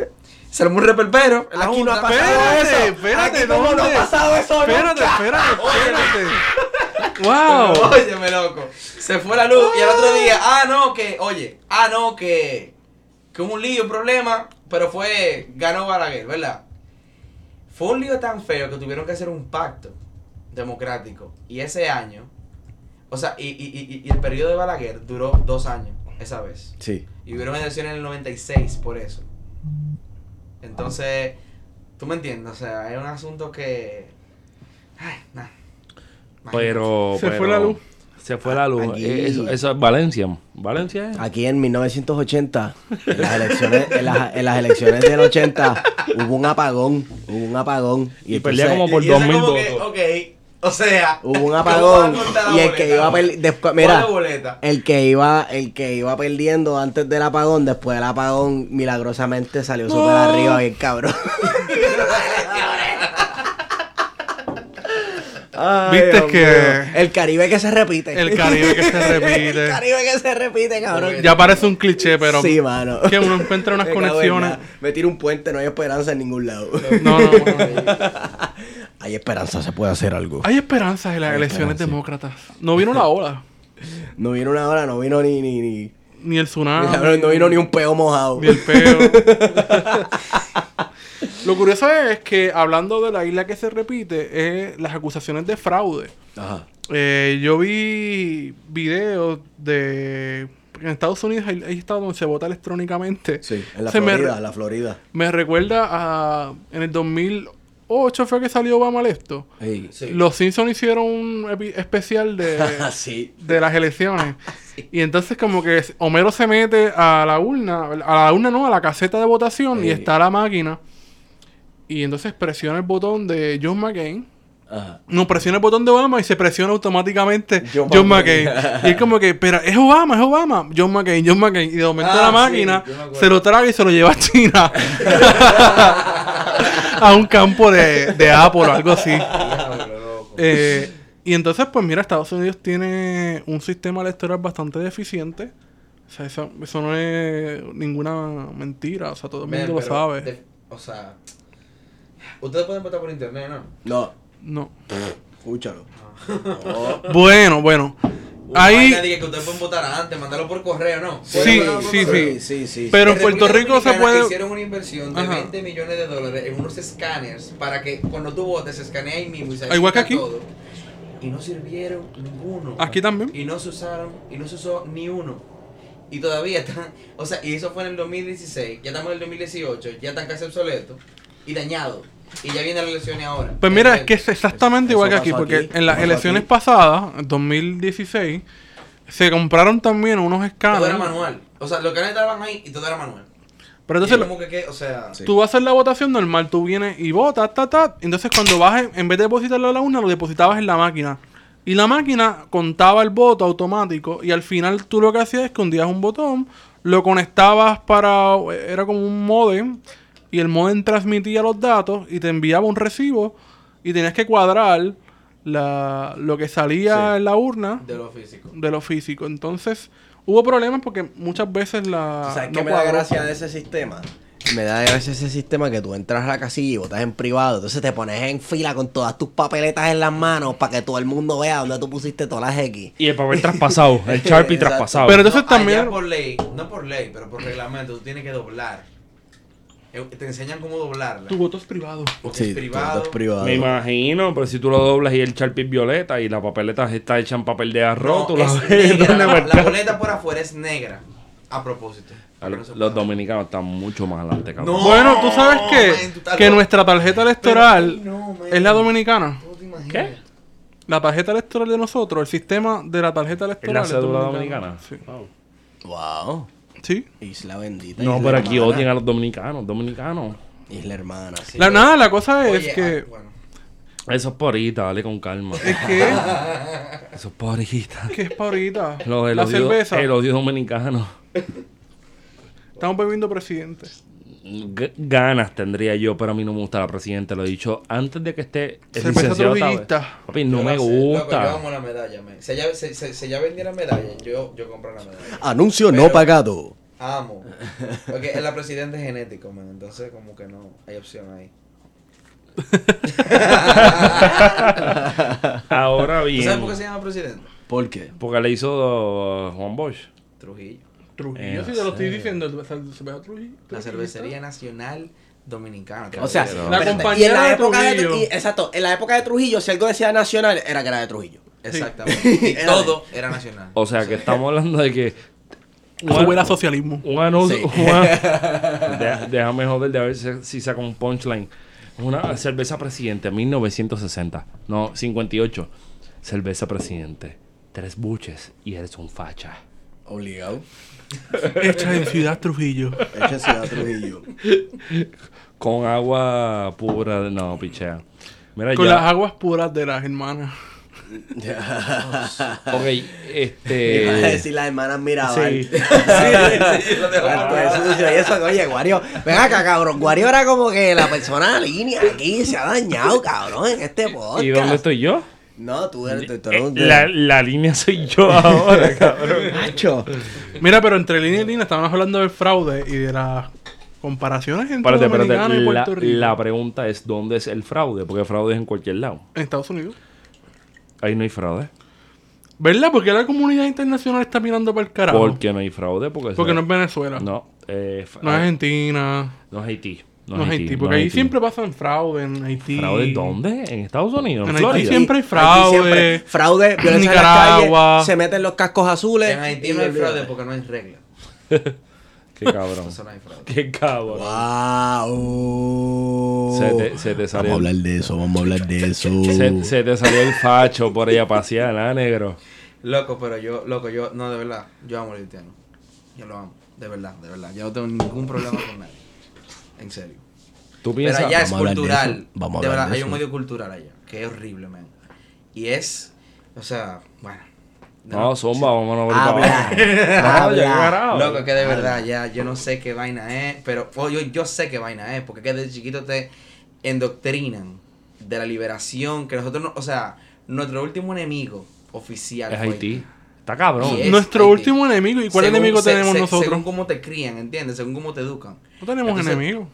Se armó un la Aquí no ha pasado Espérate, eso. espérate, Aquí no ha pasado eso Espérate, nunca. espérate, [laughs] espérate. [laughs] ¡Wow! Óyeme, loco. Se fue la luz y al otro día, ah, no, que, oye, ah, no, que, que hubo un lío, un problema, pero fue, ganó Balaguer, ¿verdad? Fue un lío tan feo que tuvieron que hacer un pacto democrático. Y ese año, o sea, y, y, y, y el periodo de Balaguer duró dos años, esa vez. Sí. Y hubieron elecciones en el 96 por eso. Entonces, tú me entiendes, o sea, es un asunto que... Ay, nada. Pero, Se pero- fue la luz. Se fue la luz. Aquí- Eh, Eso, eso es Valencia. ¿Valencia es? Aquí en 1980, en las elecciones, en las, en las elecciones del 80, hubo un apagón. Hubo un apagón. Y entonces- perdía como por Y eso 2000 como que, votos. ok, o sea, Hubo un ¿cómo apagón y el boleta? que iba a perder después mira el que iba el que iba perdiendo antes del apagón después del apagón milagrosamente salió súper arriba bien cabrón. [laughs] Ay, Viste que- el Caribe que se repite. El Caribe que se [laughs] repite. el Caribe que se repite cabrón. Ya parece un cliché, pero sí mano. que uno encuentra unas [laughs] Me conexiones. me tiro un puente no hay esperanza en ningún lado. No, no, no. Hay esperanza se puede hacer algo Hay esperanzas en las Hay elecciones esperanza. demócratas. No vino la ola, [laughs] no vino una hora no vino ni ni ni ni el tsunami, [laughs] no vino ni un peo mojado ni el peo. [laughs] Lo curioso es que hablando de la isla que se repite, es las acusaciones de fraude. Ajá. Eh, yo vi videos de... En Estados Unidos hay, hay estados donde se vota electrónicamente. Sí, en la Se me Florida, re- la Florida. Me recuerda a... En el 2008 fue que salió Obama al esto. Sí. Los Simpsons hicieron un especial de... [laughs] sí. de las elecciones. [laughs] Y entonces como que Homero se mete a la urna, a la urna no, a la caseta de votación y está la máquina. Y entonces presiona el botón de John McCain Ajá. No presiona el botón de Obama y se presiona automáticamente John John, McCain. McCain. y es como que, espera, es Obama, es Obama. John McCain, John McCain. Y de momento Ah, la máquina se lo traga y se lo lleva a China. [laughs] a un campo de, de Apple o algo así. [laughs] Eh, y entonces, pues mira, Estados Unidos tiene un sistema electoral bastante deficiente. O sea, eso, eso no es ninguna mentira. O sea, todo el mundo lo sabe. de- o sea, ustedes pueden votar por internet, ¿no? No, No. escúchalo. Bueno, bueno. Ahí, de que ustedes pueden votar antes, mandarlo por correo, ¿no? Sí, por sí, correo. sí. sí, sí. Pero En Puerto Rico se puede. Hicieron una inversión de Ajá. 20 millones de dólares en unos escáneres para que cuando tú votes se escanee ahí mismo y se igual que aquí. todo. Y no sirvieron ninguno. Aquí también. Y no se usaron, y no se usó ni uno. Y todavía están, o sea, y eso fue en el 2016, ya estamos en el 2018, ya están casi obsoletos y dañados. Y ya vienen las elecciones ahora. Pues mira, es Entonces, que es exactamente igual que aquí, porque aquí, en las elecciones aquí. pasadas, en 2016, se compraron también unos todo escáneres. era manual. O sea, los canales estaban ahí y todo era manual. Pero entonces, es como que, que, o sea, Sí. tú vas a hacer la votación normal, tú vienes y votas, ta, ta. Entonces, cuando vas, en, en vez de depositarlo a la urna, lo depositabas en la máquina. Y la máquina contaba el voto automático. Y al final, tú lo que hacías es que hundías un botón, lo conectabas para. Era como un modem. Y el modem transmitía los datos y te enviaba un recibo. Y tenías que cuadrar la, lo que salía Sí. en la urna de lo físico. de lo físico. Entonces, hubo problemas porque muchas veces la. ¿Sabes no qué me da gracia de ese sistema? Me da gracia ese sistema que tú entras a la casilla y votas en privado. Entonces te pones en fila con todas tus papeletas en las manos para que todo el mundo vea dónde tú pusiste todas las X. Y el papel traspasado, el Sharpie [laughs] traspasado. Pero entonces No, también. por ley, no por ley, pero por reglamento, tú tienes que doblar. Eh, Te enseñan cómo doblarla. Tu voto es privado. Porque es privado. es. Me imagino, pero si tú lo doblas y el Sharpie es violeta y la papeleta está hecha en papel de arroz, No, tú la es ves negra, ¿dónde la, la boleta por afuera es negra. A propósito. Los, no dominicanos están mucho más adelante, cabrón. No. Bueno, tú sabes que, man, que nuestra tarjeta electoral Pero, no, man. es la dominicana. ¿Cómo te imaginas? ¿Qué? La tarjeta electoral de nosotros, el sistema de la tarjeta ¿Es electoral. la cédula dominicana? Sí. Oh. Wow. Sí. Isla bendita. No, isla pero aquí hermana. odian a los dominicanos, dominicanos. Isla hermana. Sí, La, nada, la cosa es Oye, que. ah, bueno. Eso es por ahorita, dale con calma. Es que. [laughs] Eso es por ahorita. ¿Qué es para ahorita? Lo- el, la odio, cerveza. el odio dominicano. Estamos bebiendo presidente. Ganas tendría yo, pero a mí no me gusta la presidenta. Lo he dicho antes de que esté el licenciado. Papi, no Yo me loco, gusta. yo la medalla, man. Si ella, si, si- si ella vendiera medalla, yo, yo compro la medalla. Anuncio no pagado. Amo. Porque es la presidenta es genético, man. Entonces, como que no hay opción ahí. [laughs] Ahora ¿Tú bien, sabes por qué se llama presidenta? ¿Por qué? porque le hizo Juan Bosch. Trujillo. Trujillo, Eh, sí, te lo estoy diciendo. cerveza Trujillo. La cervecería nacional dominicana. O sea, Pero- La compañera y en la de época de, Trujillo. y- exacto, en la época de Trujillo, si algo decía nacional, era que era de Trujillo. Exactamente. [laughs] Y Era todo era nacional. O sea, que estamos hablando de que. Eso huele socialismo. Un anuncio. Sí. [laughs] una- [laughs] Deja- déjame joder de a ver si, si saco un punchline. Una cerveza presidente, 1960. No, 58. Cerveza presidente. Tres buches y eres un facha. Obligado. [laughs] Hecha en Ciudad Trujillo. Hecho en Ciudad Trujillo. Con agua pura. de- No, pichea. Mira, Con ya. las aguas puras de las hermanas. [laughs] Ok, [laughs] Iba a este. decir las hermanas Mirabal. Sí. sí, lo dejo sucio y eso, oye, Guario, ven acá, cabrón. Guario era como que la persona línea aquí se ha dañado, cabrón, en este podcast. ¿Y dónde estoy yo? No, tú eres, tú, tú Eh, eres un la, la línea soy yo ahora, [laughs] cabrón. macho. Mira, pero entre línea y línea estábamos hablando del fraude y de las comparaciones entre Espérate, Dominicana espérate. y La, Puerto Rico. la pregunta es: ¿dónde es el fraude? Porque fraude es en cualquier lado. En Estados Unidos. Ahí no hay fraude. ¿Verdad? Porque la comunidad internacional está mirando para el carajo. ¿Por qué no hay fraude? Porque, Porque no es Venezuela. No, No, eh, es Argentina. no es Haití. No, No, es Haití. Porque no ahí Haití. siempre pasan fraude en Haití. ¿Fraude dónde? ¿En Estados Unidos? ¿En, En Haití Florida? siempre hay fraude. siempre fraude, violencia en Nicaragua. calles, se meten los cascos azules. En Haití no hay fraude porque no hay regla. [laughs] Qué cabrón. Qué cabrón. Wow. Se te, se te salió. Vamos a hablar de eso, vamos a hablar de eso. Se, se te salió el facho por ahí a pasear, ¿ah, negro? Loco, pero yo, loco, yo, no, de verdad, yo amo al haitiano. Yo lo amo, de verdad, de verdad. Yo no tengo ningún problema con nadie. En serio. Tú Pero piensas... allá es de cultural. eso. Vamos a de hablar verdad, de hay un medio cultural allá, que es horrible, man. Y es, o sea, bueno. No, zumba, vámonos a Habla. No, ya, [laughs] Habla. [laughs] Loco, que de verdad, ya yo no sé qué vaina es, pero oh, yo, yo sé qué vaina es, porque que desde chiquito te endoctrinan de la liberación, que nosotros no, o sea, nuestro último enemigo oficial Es fue Haití. Está cabrón. Es Nuestro último enemigo. ¿Y cuál Según- enemigo se- tenemos se- nosotros? Según cómo te crían, ¿entiendes? Según cómo te educan. No tenemos Entonces, enemigos.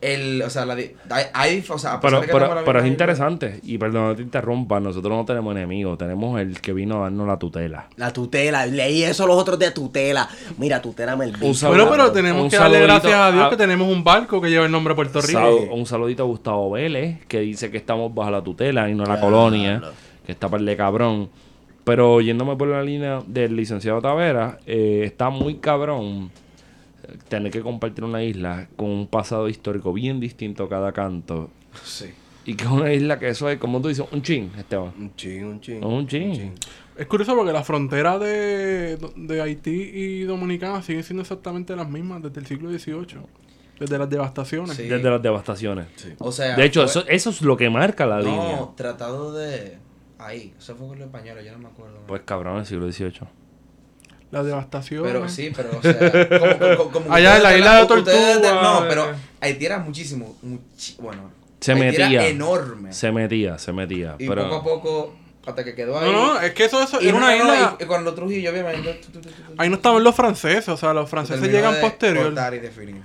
El, o sea, la, hay, hay- o sea, a pesar Pero, de que pero, la pero es interesante. Y perdón, no te interrumpa. Nosotros no tenemos enemigos. Tenemos el que vino a darnos la tutela. La tutela, leí eso los otros días, tutela. Mira, el bicho. Un saludo- Bueno, pero tenemos que darle gracias a Dios a- que tenemos un barco que lleva el nombre de Puerto Rico. Sal- un saludito a Gustavo Vélez, que dice que estamos bajo la tutela y no la colonia, que está par de cabrón. Pero yéndome por la línea del licenciado Tavera, eh, está muy cabrón eh, tener que compartir una isla con un pasado histórico bien distinto a cada canto. Sí. Y que es una isla que eso es, como tú dices, un chin, Esteban. Un chin, un chin. Un chin. Es curioso porque las fronteras de, de Haití y Dominicana siguen siendo exactamente las mismas desde el siglo XVIII. Desde las devastaciones. Sí. Desde las devastaciones. O sea, De hecho, fue- eso, eso es lo que marca la no, línea. tratado de ahí, eso fue con los españoles, yo no me acuerdo. Pues cabrón, el siglo XVIII. Las devastaciones. Pero sí, pero o sea, como, como- como Allá en la isla de Tortuga, no, pero Haití era muchísimo, muchi- bueno, Se Haití metía. era enorme. Se metía, se metía. y pero... poco a poco hasta que quedó ahí. No, no, es que eso, eso y era una no, no, isla. y cuando Trujillo obviamente tu, tu, tu, tu, tu, Ahí no estaban los franceses, o sea, los franceses llegan de posterior. y definir.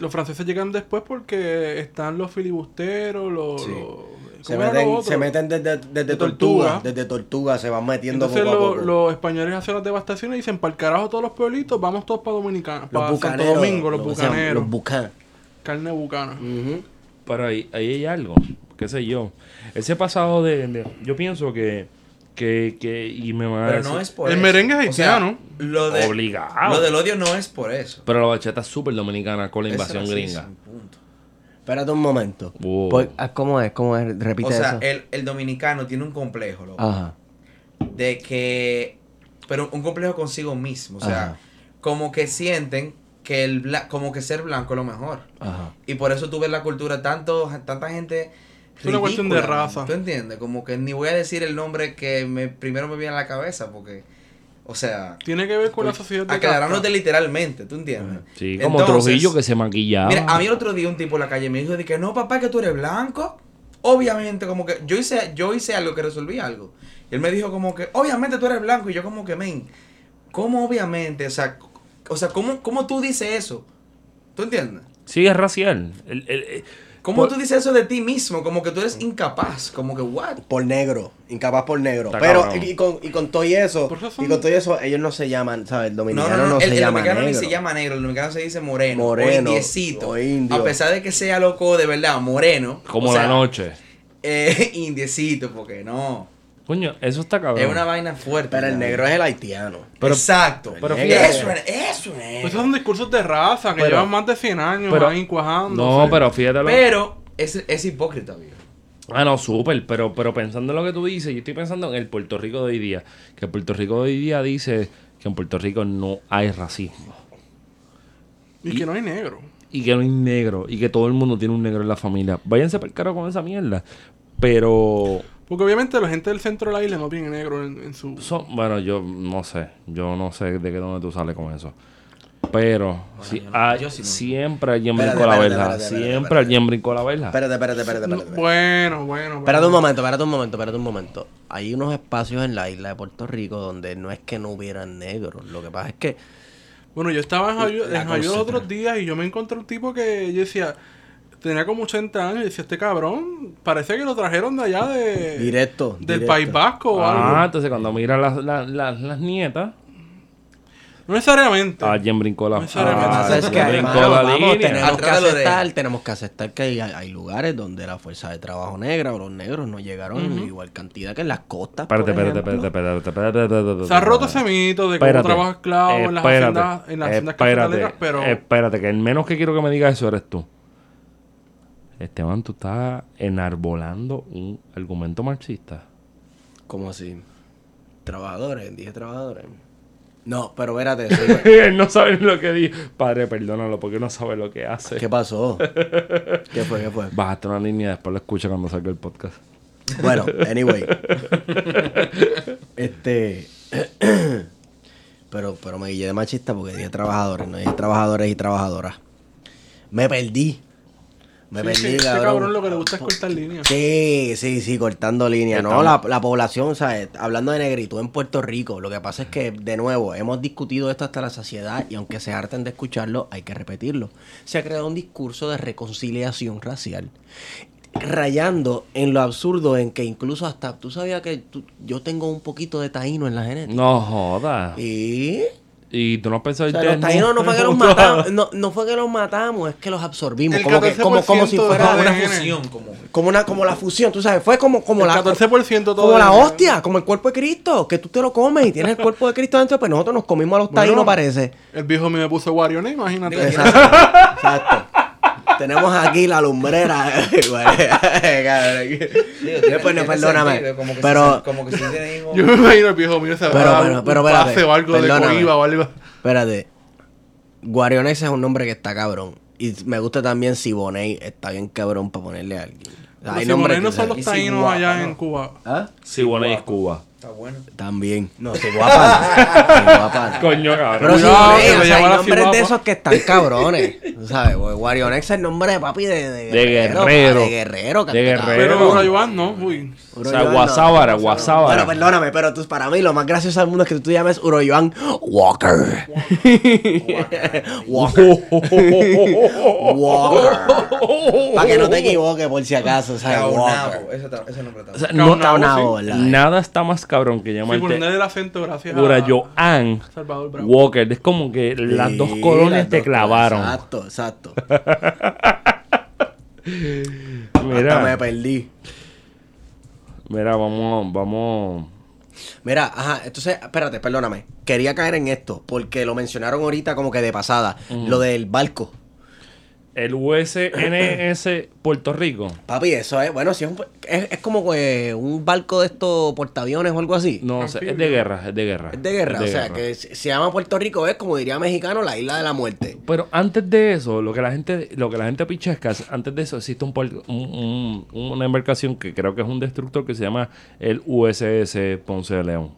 Los franceses llegan después porque están los filibusteros, los. Sí. los- Se ¿cómo eran meten, los se meten desde, desde De tortuga, Tortuga. Desde tortuga se van metiendo Entonces poco a lo- poco. los españoles hacen las devastaciones y dicen, para el carajo todos los pueblitos, vamos todos para Dominicana, los para Santo bucaneros. Domingo, los lo que se llaman, bucaneros, Los bucan. carne bucana. Ujú. Pero ahí, ahí hay algo, qué sé yo. Ese pasado de... de- yo pienso que... que, que y me van a Pero decir- no es por El eso. merengue es O sea, haitiano. lo de, Obligado. Lo del odio no es por eso. Pero la bachata es súper dominicana con la invasión gringa. punto. Espérate un momento. Wow. Pues, ah, ¿Cómo es? ¿Cómo es? Repite O sea, eso. el, el dominicano tiene un complejo, loco. Ajá. de que pero un complejo consigo mismo o sea Ajá. como que sienten que el bla- como que ser blanco es lo mejor Ajá. y por eso tú ves la cultura tanto tanta gente Es una cuestión de raza. tú entiendes como que ni voy a decir el nombre que me primero me viene a la cabeza porque o sea Tiene que ver con la sociedad de aclarándote literalmente tú entiendes Sí, como Entonces, Trujillo que se maquillaba. Mira, a mí el otro día un tipo en la calle me dijo de que no, papá, que tú eres blanco. Obviamente, como que yo hice, yo hice algo que resolví algo. Y él me dijo como que, obviamente tú eres blanco. Y yo como que, men, ¿cómo obviamente? O sea, o sea ¿cómo, cómo tú dices eso? ¿Tú entiendes? Sí, es racial. El- el- el- ¿Cómo Por- tú dices eso de ti mismo? Como que tú eres incapaz. Como que, what? Por negro, incapaz por negro. Está Pero, y, y con, y con todo y eso, y con todo y eso, ellos no se llaman, ¿sabes? El No, dominicano no, no, no. el, se el llama dominicano negro. ni se llama negro. El dominicano se dice moreno. Moreno, O indiecito. o indio. A pesar de que sea loco de verdad, moreno. como o sea, la noche. Eh, [laughs] indiecito, porque no. Coño, eso está cabrón. Es una vaina fuerte. Pero el ¿no? negro es el haitiano. Pero- Exacto. pero fíjate- eso es, eso es. Esos son discursos de raza que Pero- llevan más de 100 años pero- ahí cuajando. No, pero fíjate lo Pero es, es hipócrita, viejo. Ah, no, súper, pero, pero pensando en lo que tú dices, yo estoy pensando en el Puerto Rico de hoy día. Que el Puerto Rico de hoy día dice que en Puerto Rico no hay racismo. Y que no hay negro. Y que no hay negro. Y que todo el mundo tiene un negro en la familia. Váyanse por caro con esa mierda. Pero... Porque obviamente la gente del centro de la isla no tiene negro en, en su... bueno, yo no sé. Yo no sé de qué dónde tú sales con eso. Pero sí, yo no- hay- yo sí no- siempre alguien brincó la verja. Siempre alguien brincó la verja. Espérate, espérate, espérate, No, espérate. espérate. bueno, bueno, bueno. Espérate un momento, espérate un momento, espérate un momento. Hay unos espacios en la isla de Puerto Rico donde no es que no hubieran negros. Lo que pasa es que Bueno, yo estaba en Jayuya los otros días y yo me encontré un tipo que yo decía, tenía como 80 años y decía, este cabrón, parece que lo trajeron de allá de... directo. Del directo. País Vasco o Ah, algo. entonces cuando miras las, las, las, las nietas, No necesariamente. alguien brincó la, No necesariamente. ah, alguien que, brincó hermano, la vamos, línea. tenemos que aceptar, tenemos que aceptar que hay, hay lugares donde la fuerza de trabajo negra o los negros no llegaron en igual cantidad que en las costas. Espérate, espérate, espérate, espérate, espérate, espérate, espérate, Se ha roto ese mito de Espérate, trabajo esclavo en las haciendas, en las haciendas espérate, pero... Espérate, que el menos que quiero que me digas eso eres tú. Esteban, tú estás enarbolando un argumento marxista. ¿Cómo así? Trabajadores, dije trabajadores. No, pero espérate. [laughs] Él no sabe lo que dijo. Padre, perdónalo porque no sabe lo que hace. ¿Qué pasó? [laughs] ¿Qué fue? ¿Qué fue? Bájate una línea y después lo escucha cuando salga el podcast. Bueno, anyway. [laughs] este. [clears throat] pero, pero me guillé de machista porque dije trabajadores, no dije trabajadores y trabajadoras. Me perdí. Me Sí, sí, este cabrón. cabrón lo que le gusta es cortar líneas. Sí, sí, sí, cortando línea. No, la, la población, ¿sabes? Hablando de negritud en Puerto Rico, lo que pasa es que, de nuevo, hemos discutido esto hasta la saciedad y aunque se harten de escucharlo, hay que repetirlo. Se ha creado un discurso de reconciliación racial, rayando en lo absurdo en que incluso hasta, tú sabías que tú- yo tengo un poquito de taíno en la genética. No joda. Y... Y tú no has pensado O sea, los taínos no fue que los [laughs] matamos, no, no fue que los matamos, es que los absorbimos. Como, que, como, como si 14% fuera Una fusión, como. como una como la fusión, tú sabes, fue como como El la 14% todo como la hostia, como el cuerpo de Cristo, que tú te lo comes y tienes el cuerpo de Cristo dentro, pues nosotros nos comimos a los Bueno, taínos, parece. El viejo mío me puso Warionet, imagínate. Exacto. [laughs] exacto. Tenemos aquí la lumbrera. [laughs] Después no, perdóname. sentido, Como que Pero- como que si tiene hijos. Yo me imagino el viejo mío se Pero, va a pero, un pero, espérate, pase o algo de coiba o algo. Espérate. Guarionex es un nombre que está cabrón. Y me gusta también Siboney, está bien cabrón para ponerle a alguien. O sea, Los nombres simoneros que son los taínos allá ¿no? en Cuba. ¿Ah? Bueno, es Cuba. Está bueno. También. No, Siguapan. Siguapan. Coño, cabrón. Pero sí, Cuidado, güey, que o le sea, hay nombres de guapa. esos que están cabrones. ¿tú ¿Sabes? Güey, Guarionex es el nombre de papi de, de, De guerrero. guerrero. pa, De guerrero. De guerrero. Pero no, uy. O sea, Guasábara, Guasábara. Bueno, perdóname, pero tú, para mí lo más gracioso del mundo es que tú te llames Uroyoan [laughs] Walker. Walker. Walker. Para que no te equivoques, por si acaso, ¿sabes? Walker. Ese, nombre está O sea, bueno. no, sí. nada está más cabrón que Sí, llamarte ponerle el acento gracias a Urayoan Salvador Bravo. Walker. Es como que las dos Sí, colonias las te dos- clavaron. Exacto, exacto. [laughs] Hasta me Mira, perdí. mira, vamos, vamos. Mira, ajá, entonces, espérate, perdóname. Quería caer en esto, porque lo mencionaron ahorita como que de pasada. Lo del barco. El USNS Puerto Rico. Papi, eso es, bueno, si es, un, es, es como eh, un barco de estos portaaviones o algo así. No, o sea, es de guerra, es de guerra. Es de guerra, Es o sea, guerra. que se llama Puerto Rico, es como diría mexicano, la isla de la muerte. Pero antes de eso, lo que la gente, lo que la gente pichesca, es- antes de eso existe un, puer- un- un- una embarcación que creo que es un destructor que se llama el USS Ponce de León.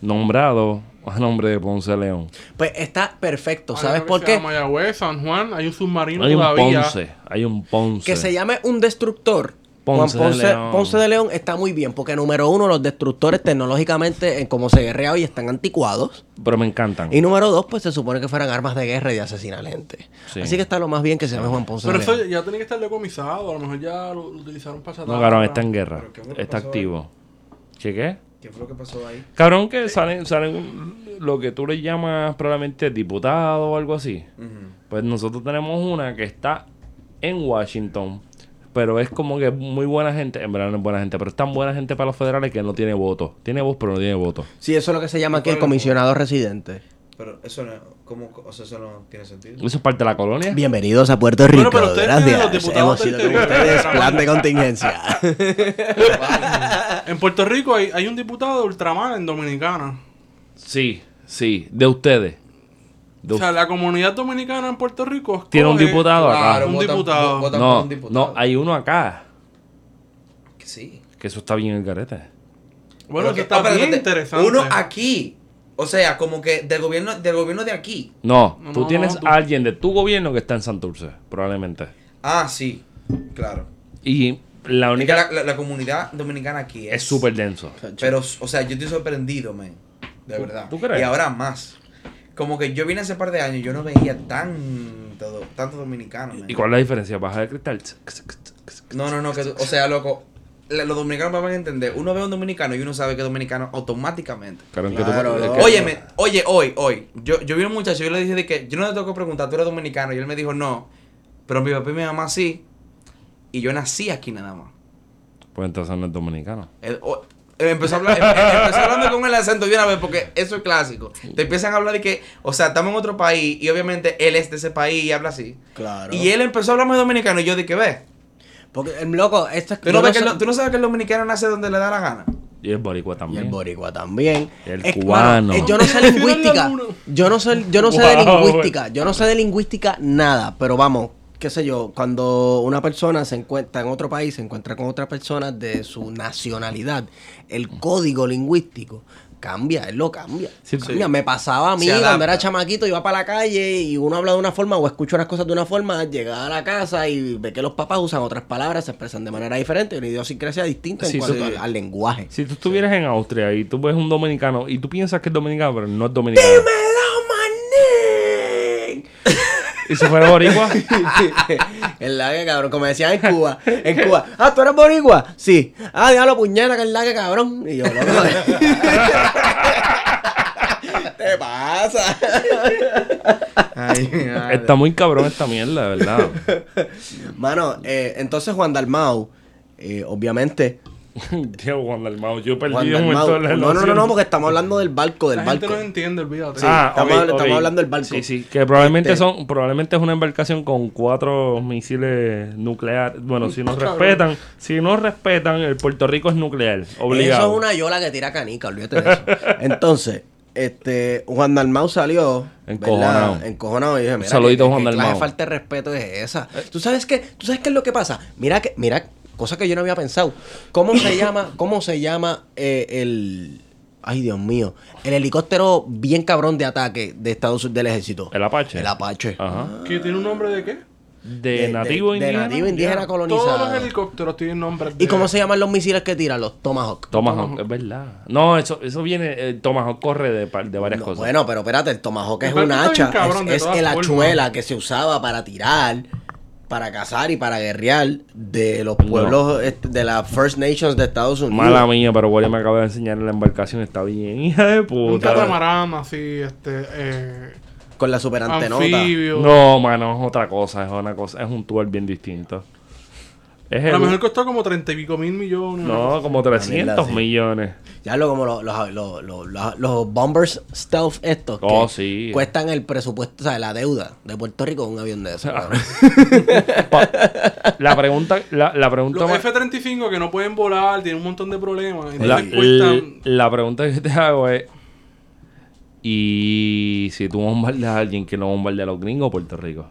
Nombrado a nombre de Ponce de León. Pues está perfecto, ¿sabes por qué? Mayagüez, San Juan, hay un submarino Hay un todavía. Ponce, hay un Ponce. Que se llame un destructor. Ponce Juan de Ponce, León. Ponce de León está muy bien, porque número uno, los destructores tecnológicamente, en cómo se guerrea hoy, están anticuados. Pero me encantan. Y número dos, pues se supone que fueran armas de guerra y de asesinar gente. Sí. Así que está lo más bien que se llame Juan Ponce Pero de eso León. ya tenía que estar decomisado. A lo mejor ya lo, lo utilizaron para No, cabrón, está en guerra. ¿Pero Está activo. ¿Qué qué? ¿Qué fue lo que pasó ahí? Cabrón, que salen, salen lo que tú le llamas probablemente diputado o algo así. Pues nosotros tenemos una que está en Washington, pero es como que muy buena gente, en verdad no es buena gente, pero es tan buena gente para los federales que no tiene voto. Tiene voz, pero no tiene voto. Sí, eso es lo que se llama aquí el ¿Cuál es el comisionado residente. Pero eso no, ¿cómo, o sea, eso no tiene sentido. Eso es parte de la colonia. Bienvenidos a Puerto Rico. Bueno, pero ustedes tienen los Gracias. diputados Hemos sido con ustedes plan de contingencia. [laughs] En Puerto Rico hay, hay un diputado de ultramar en Dominicana. Sí, sí, de ustedes. De O sea, la comunidad dominicana en Puerto Rico escoge- Tiene un diputado acá. Claro, Un votan- diputado. votan no, un diputado. no, hay uno acá. Que sí. Que eso está bien en el garete. Bueno, Pero eso que- está oh, bien interesante. Uno aquí. O sea, como que del gobierno, del gobierno de aquí. No, No, tú no, tienes no, tú- a alguien de tu gobierno que está en Santurce, probablemente. Ah, sí. Claro. Y la Es que única la, la- la comunidad dominicana aquí es. es súper denso. Pero, o sea, yo estoy sorprendido, man. De verdad. tú crees? Y ahora más. Como que yo vine hace par de años, yo no veía tanto, tanto dominicano, man. ¿Y cuál es la diferencia? Baja de cristal. No, no, no, que, o sea, loco, los dominicanos me van a entender. Uno ve a un dominicano y uno sabe que es dominicano automáticamente. Claro, que tú- Claro, no. Óyeme, oye, hoy, hoy, yo, yo vi a un muchacho, yo le dije de que yo no le tengo que preguntar, tú eres dominicano, y él me dijo no, pero mi papá y mi mamá sí, y yo nací aquí nada más. Pues entonces no es dominicano. Él empezó, a hablar, empezó hablando con el acento de una vez, porque eso es clásico. Te empiezan a hablar de que, o sea, estamos en otro país, y obviamente él es de ese país y habla así. Claro. Y él empezó a hablarme dominicano, y yo dije, ve, Porque el loco, esto es ¿tú no, ves que el tú no sabes que el dominicano nace donde le da la gana. Y el boricua Y el también. boricua también. El Es- cubano. eh, yo no sé [laughs] lingüística. Yo no sé, yo no sé de lingüística. Yo no sé de lingüística nada. Pero vamos, qué sé yo, cuando una persona se encuentra en otro país, se encuentra con otra persona de su nacionalidad, el código lingüístico cambia, él lo cambia. Sí, Cambia. Me pasaba a mí cuando era chamaquito, iba para la calle y uno habla de una forma o escucha unas cosas de una forma, llega a la casa y ve que los papás usan otras palabras, se expresan de manera diferente, una idiosincrasia distinta Sí, en cuanto sí. al, al lenguaje. Si tú estuvieras en Austria y tú ves un dominicano y tú piensas que es dominicano, pero no es dominicano. manín! Y si fuera boricua, [laughs] el lague, cabrón, como decían en Cuba. En Cuba. Ah, ¿tú eres boricua? Sí. Ah, diablo, puñeta, que el lague, cabrón. Y yo, loco. ¿Qué [laughs] pasa? Ay, está muy cabrón esta mierda, de verdad. Mano, eh, entonces Juan Dalmau, eh, obviamente. [laughs] Tío, Juan Dalmau, yo perdí Juan un momento la No, no, no, no, porque estamos hablando del barco, del La barco. gente no entiende, olvídate. Sí. Ah, estamos hablando del barco. Sí, sí, que probablemente Este- son, probablemente es una embarcación con cuatro misiles nucleares. Bueno, si no Cabrón. respetan, si no respetan, el Puerto Rico es nuclear, obligado. Eso es una yola que tira canica, olvídate de eso. [laughs] Entonces, este, Juan Dalmau salió Encojonado. ¿verdad? Encojonado y dije, mira, saludito, ¿qué- Juan Dalmau. de falta de respeto es esa? ¿Tú sabes qué? ¿Tú sabes qué es lo que pasa? Mira que, mira, cosa que yo no había pensado. ¿Cómo se llama, cómo se llama eh, el Ay, Dios mío. El helicóptero bien cabrón de ataque de Estados Unidos del ejército. El Apache. El Apache. Ajá. ¿Que tiene un nombre de qué? De, nativo de indígena. nativo indígena colonizado. Todos los helicópteros tienen nombres de... ¿Y cómo se llaman los misiles que tiran? Los Tomahawk. Tomahawk, es verdad. No, eso, eso viene, eh, Tomahawk corre de, par- de varias No, cosas. Bueno, pero espérate, el tomahawk es El un hacha. de es es el hachuela que se usaba para tirar, para cazar y para guerrear de los pueblos este, de las First Nations de Estados Unidos. Mala mía, pero William me acaba de enseñar en la embarcación. Está bien, hija de Un puta. catamarán así, este... Eh, Con la superantenota. anfibio. No, mano, es otra cosa. Es una cosa, es un tour bien distinto. Es A lo mejor costó como 30 y pico mil millones. No, como 300 sí. millones. Ya lo como los, los, los, los, bombers stealth estos que Oh, sí. cuestan el presupuesto, o sea, la deuda de Puerto Rico con un avión de esos. Ah. [laughs] la pregunta, la, la pregunta Los más- F-35 que no pueden volar, tienen un montón de problemas. La, cuestan... la pregunta que te hago es y si tú bombardeas a alguien que no bombardea a los gringos o Puerto Rico.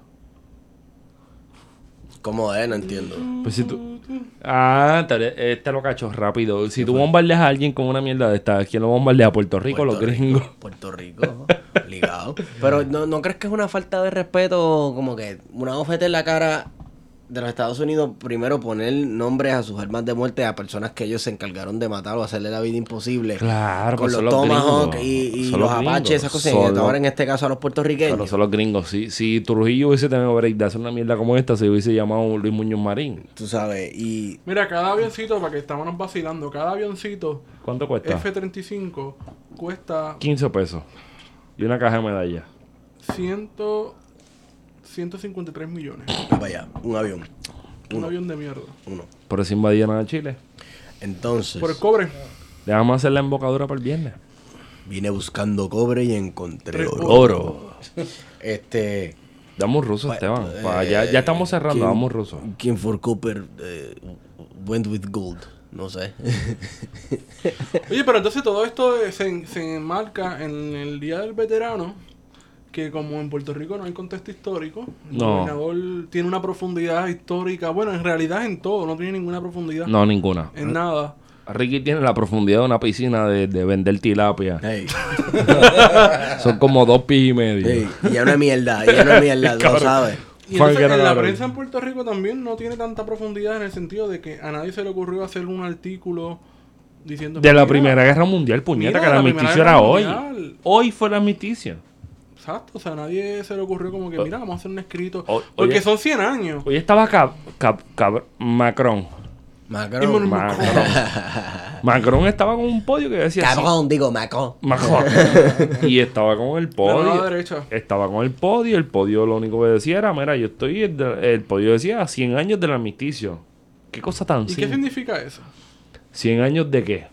¿Cómo es? No entiendo. Pues si tú Ah, te, este lo cacho rápido. Si tú bombardeas a alguien con una mierda de esta, ¿quién lo bombardea? ¿A Puerto Rico o los Puerto gringos? Rico, [laughs] Puerto Rico, obligado. Pero ¿no, ¿no crees que es una falta de respeto como que una oferta en la cara de los Estados Unidos primero poner nombres a sus armas de muerte a personas que ellos se encargaron de matar o hacerle la vida imposible? Claro, con pues los Tomahawk gringos. y, y los, los Apaches, esas cosas. Y ahora en este caso a los puertorriqueños. Pero son los gringos. Si, si Trujillo hubiese tenido break de hacer una mierda como esta, se hubiese llamado Luis Muñoz Marín. Tú sabes, y Mira, cada avioncito, para que estábamos vacilando, cada avioncito ¿Cuánto cuesta? F-35 cuesta 15 pesos. Y una caja de medallas. 100, 153 millones. para allá, un avión, Un avión de mierda. uno. Por eso invadieron a Chile. Entonces, Por el cobre. Dejamos hacer la embocadura para el viernes. vine buscando cobre y encontré Tres oro. Oro. Este, Damos ruso, Esteban. eh, Pa- ya, ya estamos cerrando, ¿quién- damos ruso. ¿Quién for Cooper eh, went with gold? No sé. Oye, pero entonces todo esto eh, se, se enmarca en el Día del Veterano, que como en Puerto Rico no hay contexto histórico, el No. gobernador tiene una profundidad histórica, bueno, en realidad en todo, no tiene ninguna profundidad No, ninguna. en nada. Ricky tiene la profundidad de una piscina de, de vender tilapia. Hey, [laughs] Son como dos pies y medio. hey, y ya no es mierda, ya no es mierda, lo Cabrón. sabes. Y entonces, en la prensa en Puerto Rico también no tiene tanta profundidad en el sentido de que a nadie se le ocurrió hacer un artículo diciendo... De la mira, Primera Guerra Mundial, puñeta, mira, que la la Guerra era hoy. Mundial. Hoy fue la armisticio. Exacto, o sea, a nadie se le ocurrió como que, mira, vamos a hacer un escrito. O- porque oye. son 100 años. Hoy estaba Cab- Cab- Cab- Macron. Macron. Macron. [laughs] Macron estaba con un podio que decía así, Cabrón, digo, Macron. Macron. [laughs] y estaba con el podio. Estaba con el podio. El podio lo único que decía era: Mira, yo estoy. El, podio decía 100 años del armisticio. ¿Qué cosa tan ¿Y qué significa eso? ¿100 años de qué?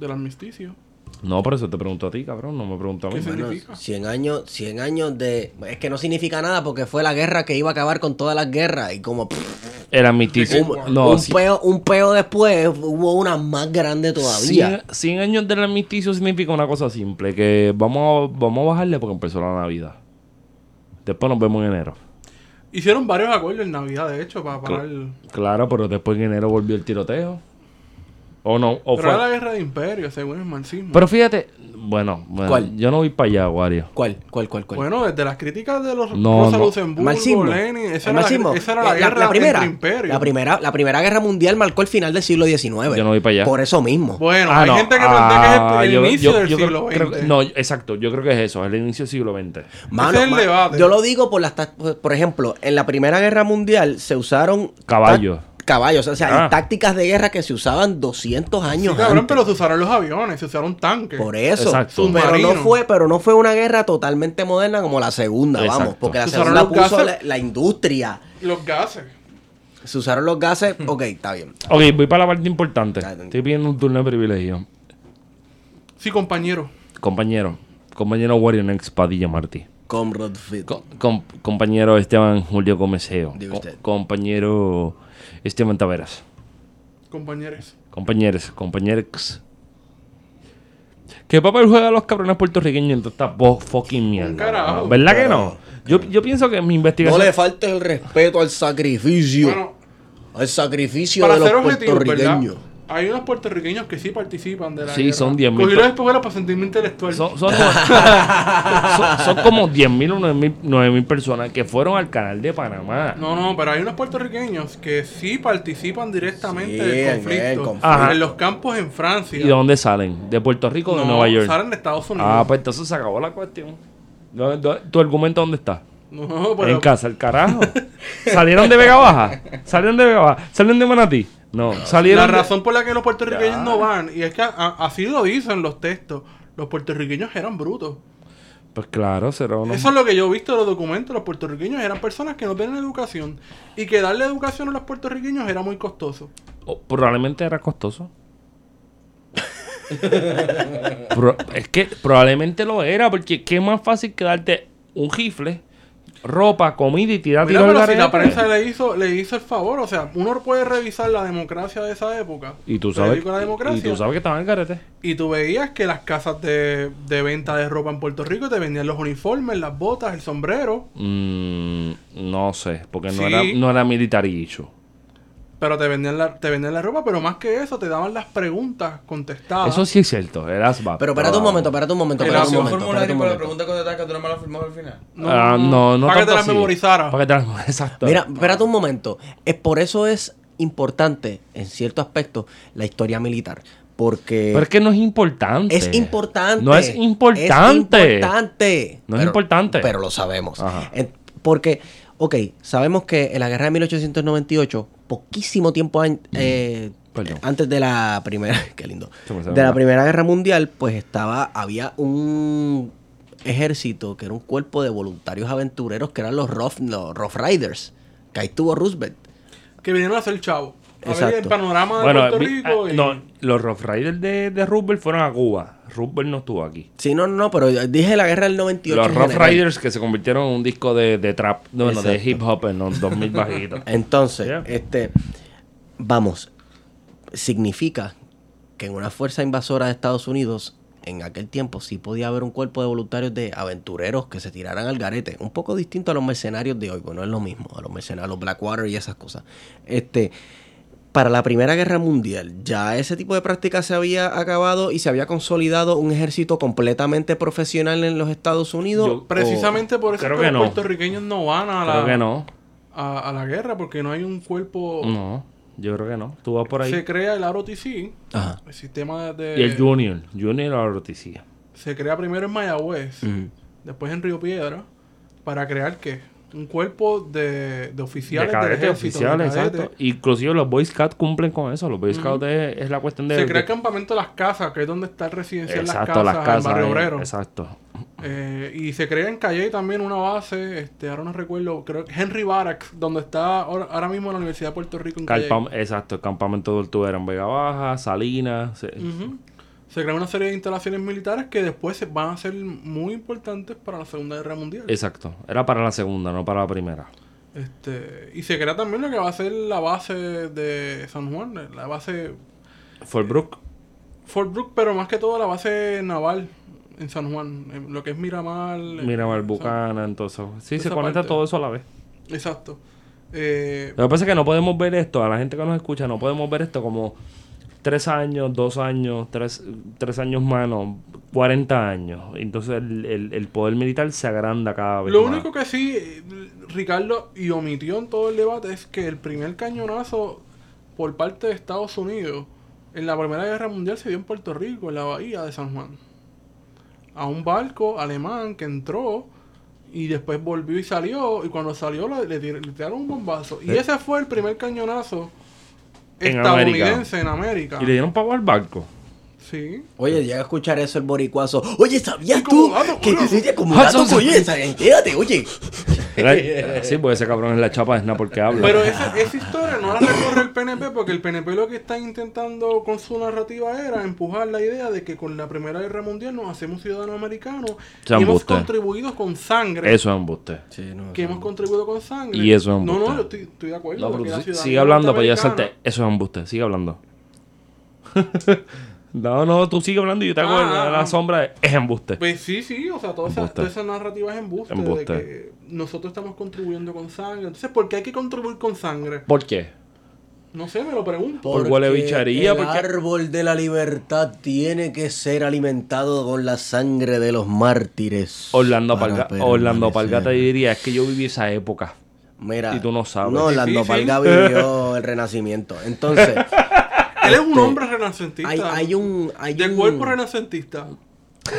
Del armisticio. No, por eso te pregunto a ti, cabrón. No me pregunto a mí. ¿Qué significa? 100 años, 100 años de... Es que no significa nada porque fue la guerra que iba a acabar con todas las guerras y como... pff, El armisticio. Un- No, un, sí. peo, un peo después hubo una más grande todavía. 100, 100 años del armisticio significa una cosa simple, que vamos a, vamos a bajarle porque empezó la Navidad. Después nos vemos en enero. Hicieron varios acuerdos en Navidad, de hecho, para parar. Claro, pero después en enero volvió el tiroteo. O no, o Pero era fue. la guerra de imperio, según el marxismo. Pero fíjate, bueno, bueno, ¿Cuál? yo no voy para allá, Wario. ¿Cuál? ¿Cuál? ¿Cuál? ¿Cuál? Bueno, desde las críticas de los No, Rosa no. Luxemburgo, marxismo. Lenin, esa era, marxismo. La, esa era la Eh, guerra primera, entre imperios. la primera, la primera guerra mundial marcó el final del siglo XIX. Yo no voy para allá. Por eso mismo. Bueno, Ah, hay no. gente que plantea que Ah, es el, yo- inicio yo- del yo siglo creo XX. no, exacto, yo creo que es eso, es el inicio del siglo XX. Mano, Ese es el debate. Yo lo digo por las por ejemplo, en la Primera Guerra Mundial se usaron Caballos. Caballos, o sea, Ah. hay tácticas de guerra que se usaban 200 Sí, años cabrón, antes. pero se usaron los aviones, se usaron tanques. Por eso. Exacto. Pero no fue, pero no fue una guerra totalmente moderna como la segunda, vamos, porque la Se usaron segunda los puso la, gases. la industria. Los gases. Se usaron los gases, ok, está bien. Ok, voy para la parte importante. Estoy pidiendo un turno de privilegio. Sí, compañero. Compañero, compañero Wario Next Padilla Martí. Comrade Fit. Co- com- compañero Esteban Julio Gomeseo. Diga Co- usted. compañero Esteban Taveras. Compañeros. Compañeros, compañeros. ¿Qué papel juegan los cabrones puertorriqueños en toda esta bo- fucking mierda? carajo. ¿Verdad que no? Yo, yo pienso que mi No investigación. le faltes el respeto al sacrificio. Bueno, al sacrificio para de los ser objetivo, ¿verdad? Hay unos puertorriqueños que sí participan de la Sí, guerra. son 10.000 Cogí los espejuelos para sentirme intelectual. Son, son, como- [laughs] son, son como 10.000 o 9.000 9.000 personas que fueron al canal de Panamá. No, no, pero hay unos puertorriqueños que sí participan directamente Sí, del en el conflicto. conflicto. Ajá. En los campos en Francia. ¿Y de dónde salen? ¿De Puerto Rico o de No, Nueva York? Salen de Estados Unidos. Ah, pues entonces se acabó la cuestión. ¿Dó- dó- ¿Tu argumento dónde está? No, pero En casa, el carajo. [laughs] ¿Salieron de Vega Baja? ¿Salieron de Vega Baja? ¿Salieron de Manatí? No, salieron la de- razón por la que los puertorriqueños Ya. no van, y es que a- así lo dicen los textos, los puertorriqueños eran brutos. Pues claro, será uno... Eso es lo que yo he visto en los documentos. Los puertorriqueños eran personas que no tienen educación. Y que darle educación a los puertorriqueños era muy costoso. O probablemente era costoso. Pro- es que probablemente lo era, porque qué más fácil que darte un rifle, ropa, comida y tirar Mira, pero si la prensa le hizo, le hizo el favor, o sea, uno puede revisar la democracia de esa época. Y tú sabes, La y democracia. tú sabes que estaban en garete. Y tú veías que las casas de, de venta de ropa en Puerto Rico te vendían los uniformes, las botas, el sombrero, Mm, no sé, porque no, era, no era. Pero te vendían la, te vendían la ropa, pero más que eso, te daban las preguntas contestadas. Eso sí es cierto, era ASVAB. Pero espérate un momento, espérate un momento, El un formulario para la pregunta contestada que tú no me la firmabas al final. No, Ah, no, no Para que te las así. memorizara. Para que te las- Exacto. Mira, espérate un momento. Es por eso es importante, en cierto aspecto, la historia militar. Porque Pero es que no es importante. es importante. No es importante. Es importante. No es Pero- importante. Pero lo sabemos. Ajá. Porque, ok, sabemos que en la guerra de 1898, poquísimo tiempo an- eh, antes de la primera, [laughs] qué lindo, de la primera guerra mundial, pues estaba, había un ejército que era un cuerpo de voluntarios aventureros que eran los Rough, los Rough Riders, que ahí estuvo Roosevelt. Que vinieron a hacer chavo. A ver el panorama de Bueno, Puerto mi- Rico. ah, y- no, los Rough Riders de, de Roosevelt fueron a Cuba. Roosevelt no estuvo aquí. Sí, no, no, no, pero dije la guerra del 98. Los Rough general. Riders que se convirtieron en un disco de, de trap, no, bueno, de hip hop en los 2000 [laughs] bajitos. Entonces, Yeah. este, vamos, significa que en una fuerza invasora de Estados Unidos, en aquel tiempo sí podía haber un cuerpo de voluntarios de aventureros que se tiraran al garete, un poco distinto a los mercenarios de hoy, pues no es lo mismo, a los mercenarios, a los Blackwater y esas cosas. Este, para la Primera Guerra Mundial, ya ese tipo de práctica se había acabado y se había consolidado un ejército completamente profesional en los Estados Unidos. Yo- o- Precisamente por eso Creo que los no. puertorriqueños no van a la, Creo que no. a, a la guerra porque no hay un cuerpo. No, yo creo que no. Tú vas por ahí. Se crea el ROTC, Ajá. el sistema de. Y el Junior. Junior noticia. Se crea primero en Mayagüez, después en Río Piedra, para crear qué? Un cuerpo de, de De oficiales del cadetes ejército. de oficiales, cadetes. exacto. Inclusive los Boy Scouts cumplen con eso. Los Boy Scouts es, es la cuestión de... Se crea de- el campamento de las casas, que es donde está el residencial Exacto, las las casas, casas. en Barrio eh, Obrero. Exacto. Eh, y se crea en Calle también una base, este, ahora no recuerdo, creo que Henry Barracks, donde está ahora, ahora mismo la Universidad de Puerto Rico en Calle. Exacto, el campamento de tortuga en Vega Baja, Salinas. Ujú. Se crea una serie de instalaciones militares que después se- van a ser muy importantes para la Segunda Guerra Mundial. Exacto. Era para la segunda, no para la primera. Este, y se crea también lo que va a ser la base de San Juan, la base Fort Brook. Fort Brooke, pero más que todo la base naval en San Juan, lo que es Miramar. eh, Miramar, Bucana, entonces. Sí, se conecta parte. todo eso a la vez. Exacto. Eh, Lo que pasa es que no podemos ver esto, a la gente que nos escucha, no podemos ver esto como tres años, dos años, tres, tres años más, no, 40 años. Entonces el, el- el poder militar se agranda cada vez Lo más. único que sí, Ricardo, y omitió en todo el debate, es que el primer cañonazo por parte de Estados Unidos en la Primera Guerra Mundial se dio en Puerto Rico, en la bahía de San Juan. A un barco alemán que entró y después volvió y salió, y cuando salió le, le tiraron un bombazo. Y Eh. ese fue el primer cañonazo En estadounidense en América. Y le dieron pago al barco. Sí. Oye, llega a escuchar eso el boricuazo. Oye, ¿sabías tú dato que curioso. oye, como Ah, dato curioso, entérate, oye? Sí, pues ese cabrón es la chapa es nada porque habla. Pero esa, esa historia no la recorre el PNP porque el PNP lo que está intentando con su narrativa era empujar la idea de que con la Primera Guerra Mundial nos hacemos ciudadanos americanos y hemos embuste. contribuido con sangre. Eso es embuste. Que hemos contribuido con sangre. Y eso es No, no, embuste. yo estoy, estoy de acuerdo. No, pero sigue hablando para yo norteamericana- hacerte. Eso es embuste, sigue hablando. [laughs] no, no, tú sigue hablando y yo te hago Ah, la, la ah. sombra. de- Es embuste. Pues sí, sí, o sea, toda esa, toda esa narrativa es embuste, Embuste. de que nosotros estamos contribuyendo con sangre. Entonces, ¿por qué hay que contribuir con sangre? ¿Por qué? No sé, me lo pregunto. Por huele bicharía, El porque- árbol de la libertad tiene que ser alimentado con la sangre de los mártires. Orlando, Palga, Orlando permanecer. Palga te diría, es que yo viví esa época. Mira, Y tú no sabes. No, Orlando. Palga vivió [laughs] el renacimiento. Entonces, [laughs] Él es un este, hombre renacentista. hay, hay un... Hay de un- cuerpo renacentista.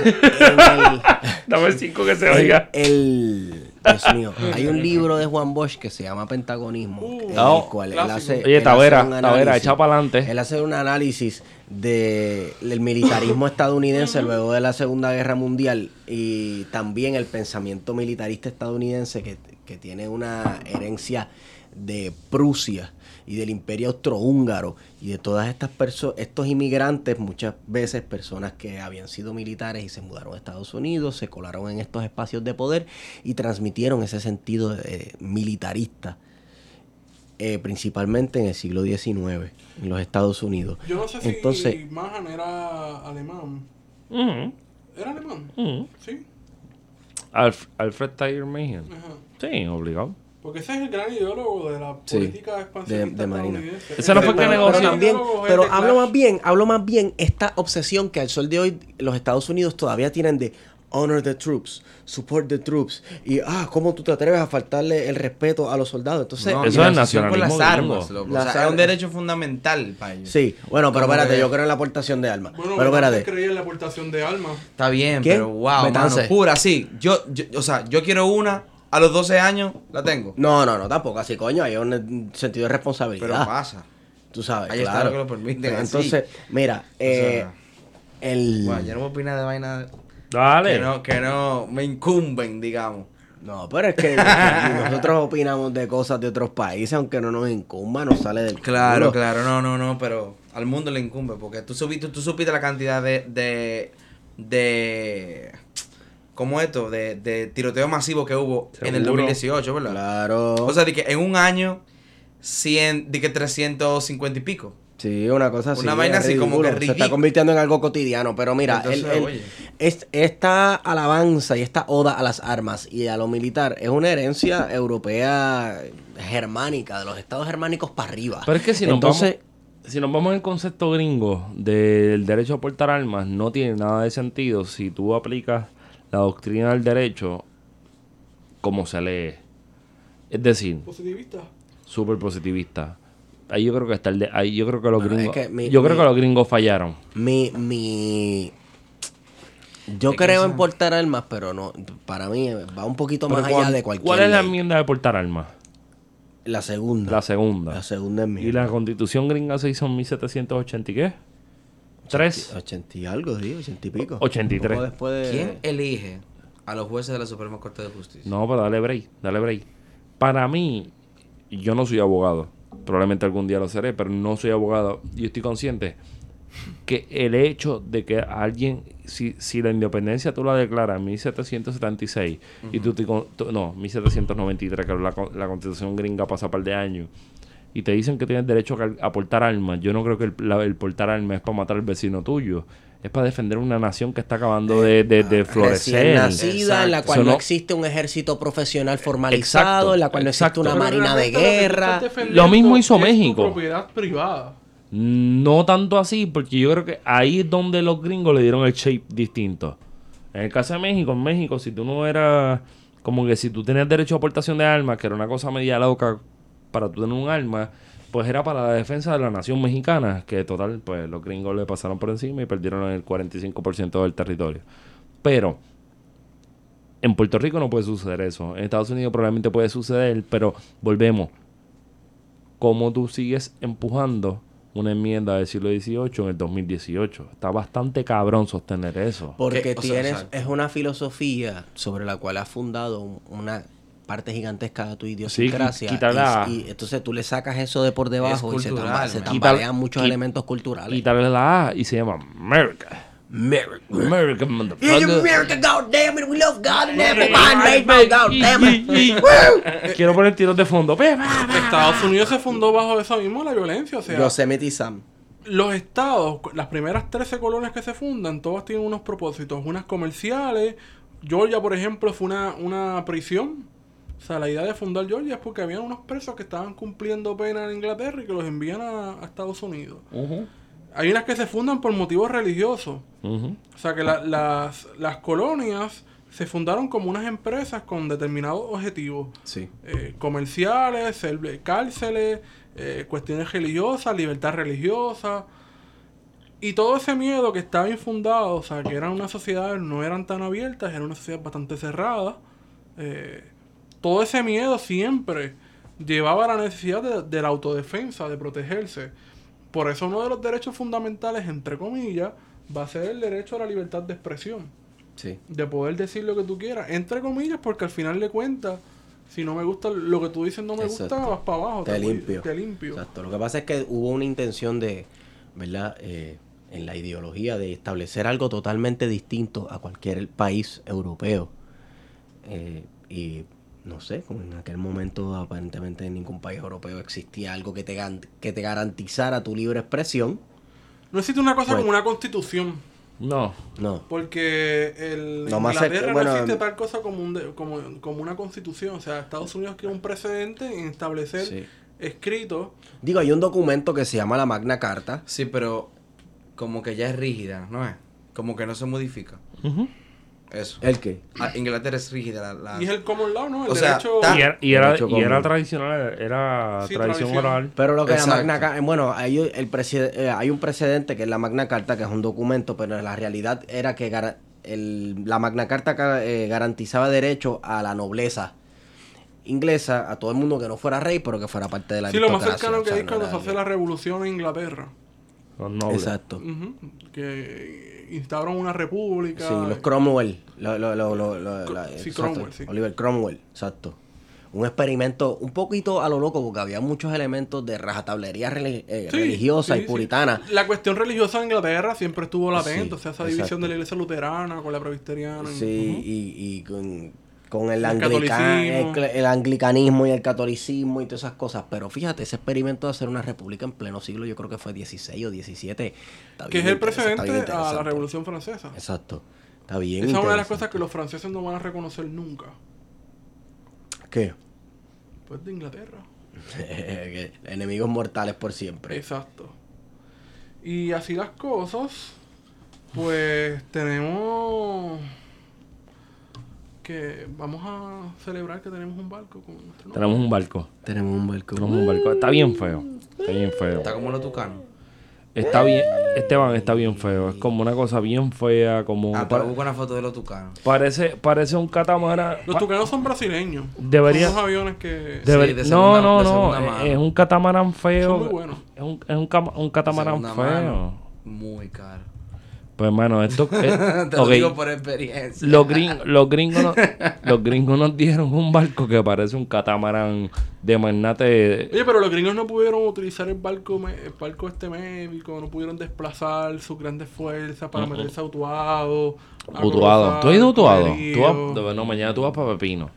en el- Dame cinco que se el, oiga. el- Dios mío, hay un libro de Juan Bosch que se llama Pentagonismo. Uh, en el cual él hace, Oye, él Tavera, hace Tavera, echa para adelante. Él hace un análisis de- del militarismo estadounidense luego de la Segunda Guerra Mundial y también el pensamiento militarista estadounidense que, que tiene una herencia de Prusia y del imperio austrohúngaro y de todas estas personas, estos inmigrantes, muchas veces personas que habían sido militares y se mudaron a Estados Unidos, se colaron en estos espacios de poder y transmitieron ese sentido eh, militarista eh, principalmente en el siglo XIX, en los Estados Unidos. Yo no sé si Entonces, Mahan era alemán. ¿Era alemán? Sí. Alf- Alfred Tyler Mahan. Ajá. Sí, obligado. Porque ese es el gran ideólogo de la Sí, política expansionista de- de Marina. estadounidense. Ese no fue el que Pero- negoció. pero el también, pero hablo Clash. más bien, hablo más bien esta obsesión que al sol de hoy los Estados Unidos todavía tienen de honor the troops, support the troops y ah, cómo tú te atreves a faltarle el respeto a los soldados. Entonces, No, Eso es con las nacionalismo armas, loco. Las o sea, es un armas. derecho fundamental para ellos. sí, bueno, pero espérate, yo creo en la aportación de armas. Bueno, pero espérate, creía en la aportación de alma. Está bien, ¿Quién? pero wow, mano, pura, sí. Yo, yo, o sea, yo quiero una, a los 12 años la tengo. no, no, no, tampoco así, coño, hay un sentido de Pero responsabilidad. pasa. Tú sabes, Ahí está claro. lo que lo permiten, así. Entonces, mira, eh, el Bueno, yo no voy a opinar de vaina Dale. que no, que no me incumben, digamos. No, pero es que [laughs] nosotros opinamos de cosas de otros países, aunque no nos incumba, nos sale del Claro, culo. claro, no, no, no, pero al mundo le incumbe, porque tú supiste, tú supiste la cantidad de, de, de, ¿cómo esto? De, de tiroteo masivo que hubo en el Seguro. 2018, ¿verdad? Claro. O sea, de que en un año, 100, de que 350 y pico. sí, una cosa así. una vaina así como que ridículo. Se está convirtiendo en algo cotidiano, pero mira, Entonces, el- el- oye. es- esta alabanza y esta oda a las armas y a lo militar es una herencia europea germánica, de los estados germánicos para arriba. Pero es que si nos Entonces, vamos, si nos vamos en el concepto gringo del derecho a portar armas, no tiene nada de sentido si tú aplicas la doctrina del derecho como se lee. Es decir, Positivista. súper positivista. Ahí yo creo que está el de, ahí yo creo que los Bueno, gringos, es que mi- yo creo que los gringos fallaron. mi, mi... Yo creo en portar armas, pero no, para mí va un poquito Pero más allá ¿cuál- de cualquier ¿Cuál es la enmienda de portar armas? La segunda. La segunda. La segunda enmienda. y la constitución gringa se hizo en 1780 y qué? Tres. 80 y algo, sí, 80 y pico. 83. Un poco después de... ¿Quién elige a los jueces de la Suprema Corte de Justicia? No, pero dale break, dale break. Para mí, yo no soy abogado. Probablemente algún día lo seré, pero no soy abogado. Y estoy consciente que el hecho de que alguien, si, si la independencia tú la declaras en 1776 y tú, te tú- no, 1793, que la, la constitución gringa pasa par de años, y te dicen que tienes derecho a, a portar armas, yo no creo que el, la- el portar armas es para matar al vecino tuyo, es para defender una nación que está acabando de, de, de Recién florecer. nacida, en la cual Eso no no- existe un ejército profesional formalizado, Exacto, en la cual no existe exacto. una Pero marina de guerra. Lo mismo hizo México. propiedad privada. No tanto así, porque yo creo que ahí es donde los gringos le dieron el shape distinto. En el caso de México, en México, si tú no eras, como que si tú tenías derecho a aportación de armas, que era una cosa media loca para tú tener un arma, pues era para la defensa de la nación mexicana, que total, pues los gringos le pasaron por encima y perdieron el 45% del territorio. Pero en Puerto Rico no puede suceder eso. En Estados Unidos probablemente puede suceder, pero volvemos cómo tú sigues empujando una enmienda del siglo XVIII en el 2018. Está bastante cabrón sostener eso. Porque Que, o sea, tienes, es una filosofía sobre la cual has fundado un- una parte gigantesca de tu idiosincrasia. qui- quítala. Y, y entonces tú le sacas eso de por debajo y se, tamba- tambalean Quítale- muchos elementos culturales. Quítale la A y se llama America. America. America. America, God damn it, we love God and every man made by God damn it. [laughs] Quiero poner tiros de fondo. Estados Unidos se fundó bajo eso mismo, la violencia. O sea, Yosemite Sam. los estados, las primeras 13 colonias que se fundan, todas tienen unos propósitos. Unas comerciales. Georgia, por ejemplo, fue una, una prisión. O sea, la idea de fundar Georgia es porque había unos presos que estaban cumpliendo pena en Inglaterra y que los envían a, a Estados Unidos. Hay unas que se fundan por motivos religiosos. O sea que la- las, las colonias se fundaron como unas empresas con determinados objetivos. Sí. Eh, comerciales, serv- cárceles, eh, cuestiones religiosas, libertad religiosa. Y todo ese miedo que estaba infundado, o sea, que eran unas sociedades, no eran tan abiertas, eran una sociedad bastante cerrada. eh, todo ese miedo siempre llevaba a la necesidad de, de la autodefensa, de protegerse. Por eso uno de los derechos fundamentales, entre comillas, va a ser el derecho a la libertad de expresión Sí. de poder decir lo que tú quieras, entre comillas, porque al final de cuentas, si no me gusta lo que tú dices, no me gusta, vas para abajo. Te limpio. Te limpio. Exacto. Lo que pasa es que hubo una intención de, ¿verdad? Eh, en la ideología de establecer algo totalmente distinto a cualquier país europeo. Eh, y no sé, como en aquel momento aparentemente en ningún país europeo existía algo que te, que te garantizara tu libre expresión. No existe una cosa Pues- como una constitución, No. No. porque el No más Inglaterra bueno, no existe tal cosa como, un de- como, como una constitución. O sea, Estados Unidos quiere un precedente en establecer Sí. escrito. Digo, hay un documento que se llama la Magna Carta. Sí, pero como que ya es rígida, ¿no es? Como que no se modifica. Eso. ¿El qué? Ah, Inglaterra es rígida. La, la- Y es el common law, ¿no? El O sea, derecho... ta- Y era, y era, Derecho y era común. tradicional, era Sí, tradición tradición. oral. Pero lo que la Exacto. Magna Carta, bueno, hay, el preside- eh, hay un precedente que es la Magna Carta, que es un documento, pero la realidad era que el- la Magna Carta ca- eh, garantizaba derecho a la nobleza inglesa, a todo el mundo que no fuera rey, pero que fuera parte de la Sí, lo más cercano o que sea, hay no cuando se hace la revolución en Inglaterra. Los nobles. Exacto. Que instauran una república. Sí, los Cromwell. lo- lo- lo- lo- lo- la- Sí, exacto, Cromwell, sí. Oliver Cromwell, exacto. Un experimento un poquito a lo loco porque había muchos elementos de rajatablería reli- eh, Sí, religiosa sí, y sí. puritana. La cuestión religiosa en Inglaterra siempre estuvo latente, Sí, o sea, esa exacto. división de la iglesia luterana con la presbiteriana. Sí, y, y con, con el, El anglica- el, anglicanismo y el catolicismo y todas esas cosas. Pero fíjate, ese experimento de hacer una república en pleno siglo, yo creo que fue 16 o 17. está Que es el precedente a la. Revolución Francesa. Exacto. Está bien. Esa es una de las cosas que los franceses no van a reconocer nunca. ¿Qué? Pues de Inglaterra. [laughs] Enemigos mortales por siempre. Exacto. Y así las cosas, pues tenemos que vamos a celebrar que tenemos un barco con nuestro nombre. Tenemos un barco. Tenemos un barco. Tenemos un barco. Está bien feo. Está bien feo. Está como los tucanos. Está bien. Esteban está bien feo. Es como una cosa bien fea. Como. Ah, pero busca una foto de los tucanos. parece, parece un catamarán. Los tucanos son brasileños. Debería- Son unos aviones que... deber- Sí, de no, segunda- no, de no. Es, mano. es un catamarán feo. Son muy buenos. Es un, es un, catamarán feo. mano, Muy caro. Pues, hermano, [laughs] esto... eh, Te lo digo por experiencia. Los, gring- los, gringos nos, los gringos nos dieron un barco que parece un catamarán de magnate. Oye, pero los gringos no pudieron utilizar el barco, el barco este médico, no pudieron desplazar sus grandes fuerzas para meterse a Utuado. a Utuado. cruzar ¿Tú has ido a Utuado? Tú vas- no, mañana tú vas para Pepino.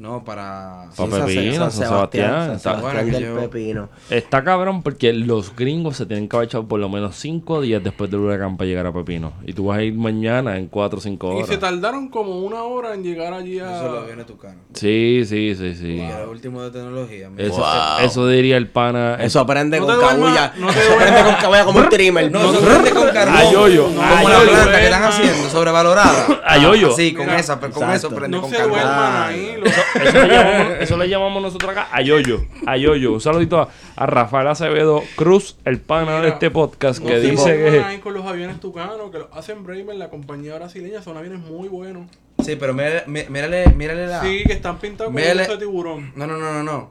No, para... San- Pepino, San San Sebastián, San está- Sebastián Bueno, del yo- Pepino. Está cabrón porque los gringos se tienen que haber echado por lo menos cinco días después del huracán para llegar a Pepino. Y tú vas a ir mañana en cuatro o cinco Y se horas. tardaron como una hora en llegar allí a... Eso lo viene tucano. Sí, sí, sí, sí. Y lo último de tecnología. Eso, Wow. eso diría el pana. Eso aprende No con cabulla. no Eso aprende con cabulla como un trimmer. No, eso prende con carbón. A yoyo, Como la planta que están haciendo, sobrevalorada. A yoyo. Sí, con Mira, esa, pero con eso prende No con se carbón. duerman Ah, ahí. Eso le, llamamos, eso le llamamos nosotros acá a Yoyo. A Yoyo. Un saludito a, a Rafael Acevedo Cruz, el pana de este podcast, no que dice que. con los aviones tucanos, que los hacen Braver, la compañía brasileña, son aviones muy buenos. Sí, pero mírale, mí- mírale, mírale la... Sí, que están pintados un de tiburón. No, no, no, no, no.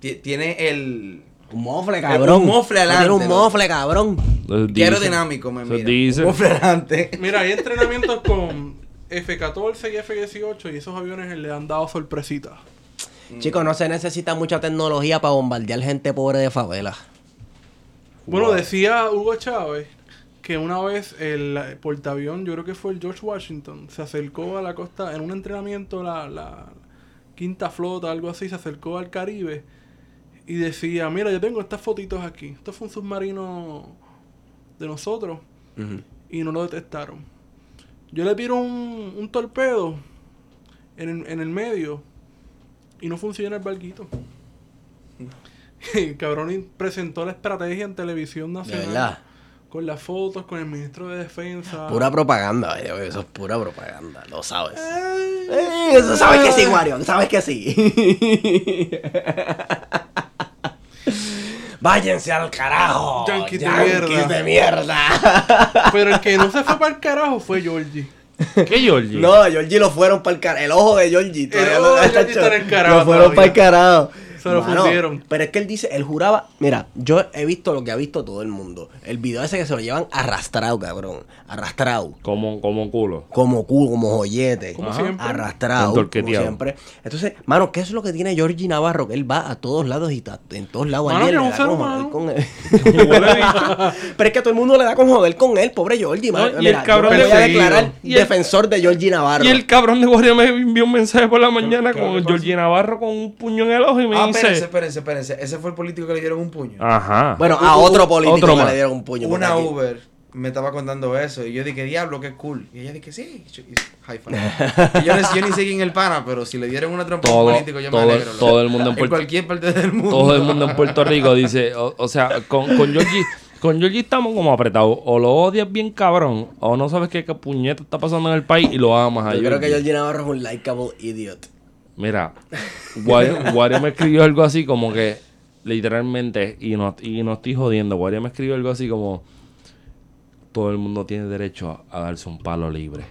Ti- Tiene el... Un mofle, cabrón. Un mofle Tiene adelante, un loco. mofle, cabrón. Aerodinámico, me mira. dice- Un mofle adelante. Mira, hay entrenamientos con F-14 y F-18 y esos aviones le han dado sorpresitas. Chicos, no se necesita mucha tecnología para bombardear gente pobre de favela. Bueno, decía Hugo Chávez que una vez el portaavión, yo creo que fue el George Washington, se acercó a la costa en un entrenamiento, la, la quinta flota, algo así, se acercó al Caribe y decía, mira, yo tengo estas fotitos aquí. Esto fue un submarino de nosotros y no lo detectaron. Yo le tiro un, un torpedo en el, en el medio y no funciona el barquito. El [laughs] cabrón presentó la estrategia en televisión De nacional. verdad. Con las fotos, con el ministro de defensa. Pura propaganda, eso es pura propaganda, lo sabes. Eh, eso sabes que sí, Wario, sabes que sí. [laughs] Váyanse al carajo. Yankees de Yankees mierda. de mierda. [laughs] Pero el que no se fue para el carajo fue Georgie. ¿Qué Georgie? No, Georgie lo fueron para el carajo. El ojo de Georgie. todavía ojo de Georgie está en el carajo Lo fueron para el carajo. Se lo Mano, fundieron. Pero es que él dice, él juraba. Mira, yo he visto lo que ha visto todo el mundo. El video ese que se lo llevan arrastrado, cabrón. Arrastrado. Como, como culo. Como culo, como joyete. Como Ajá. siempre. Arrastrado. Como siempre. Entonces, mano, ¿qué es lo que tiene Georgie Navarro? Que él va a todos lados y está en todos lados. Mano, que le es da un con ser joder humano. con él. [laughs] [laughs] Pero es que todo el mundo le da con joder con él, pobre Georgie. No, mano. y Mira, el cabrón yo me voy a declarar Y el- defensor de Georgie Navarro. Y el cabrón de Guardia me envió un mensaje por la mañana ¿qué le con? Georgie Navarro con un puño en el ojo y me Ah, dice. Espérense, espérense, espérense. Ese fue el político que le dieron un puño. Ajá. Bueno, a otro político otro que más. le dieron un puño. Una Uber me estaba contando eso y yo dije, diablo, qué cool. Y ella dije, sí. Y- High five. [laughs] Y yo, ni- yo ni sé quién es el pana, pero si le dieron una trompa a un todo, político, yo todo, me alegro. todo el mundo en en Puerto cualquier parte del mundo. todo el mundo en Puerto Rico dice, o, o sea, con, con Georgie, con Georgie estamos como apretados. O lo odias bien cabrón, o no sabes qué, qué puñeta está pasando en el país y lo amas a Yo creo que Georgie. Georgie Navarro es un likable idiot. Mira, [laughs] Wario, Wario me escribió algo así como que, literalmente, y no, y no estoy jodiendo, Wario me escribió algo así como, todo el mundo tiene derecho a, a darse un palo libre.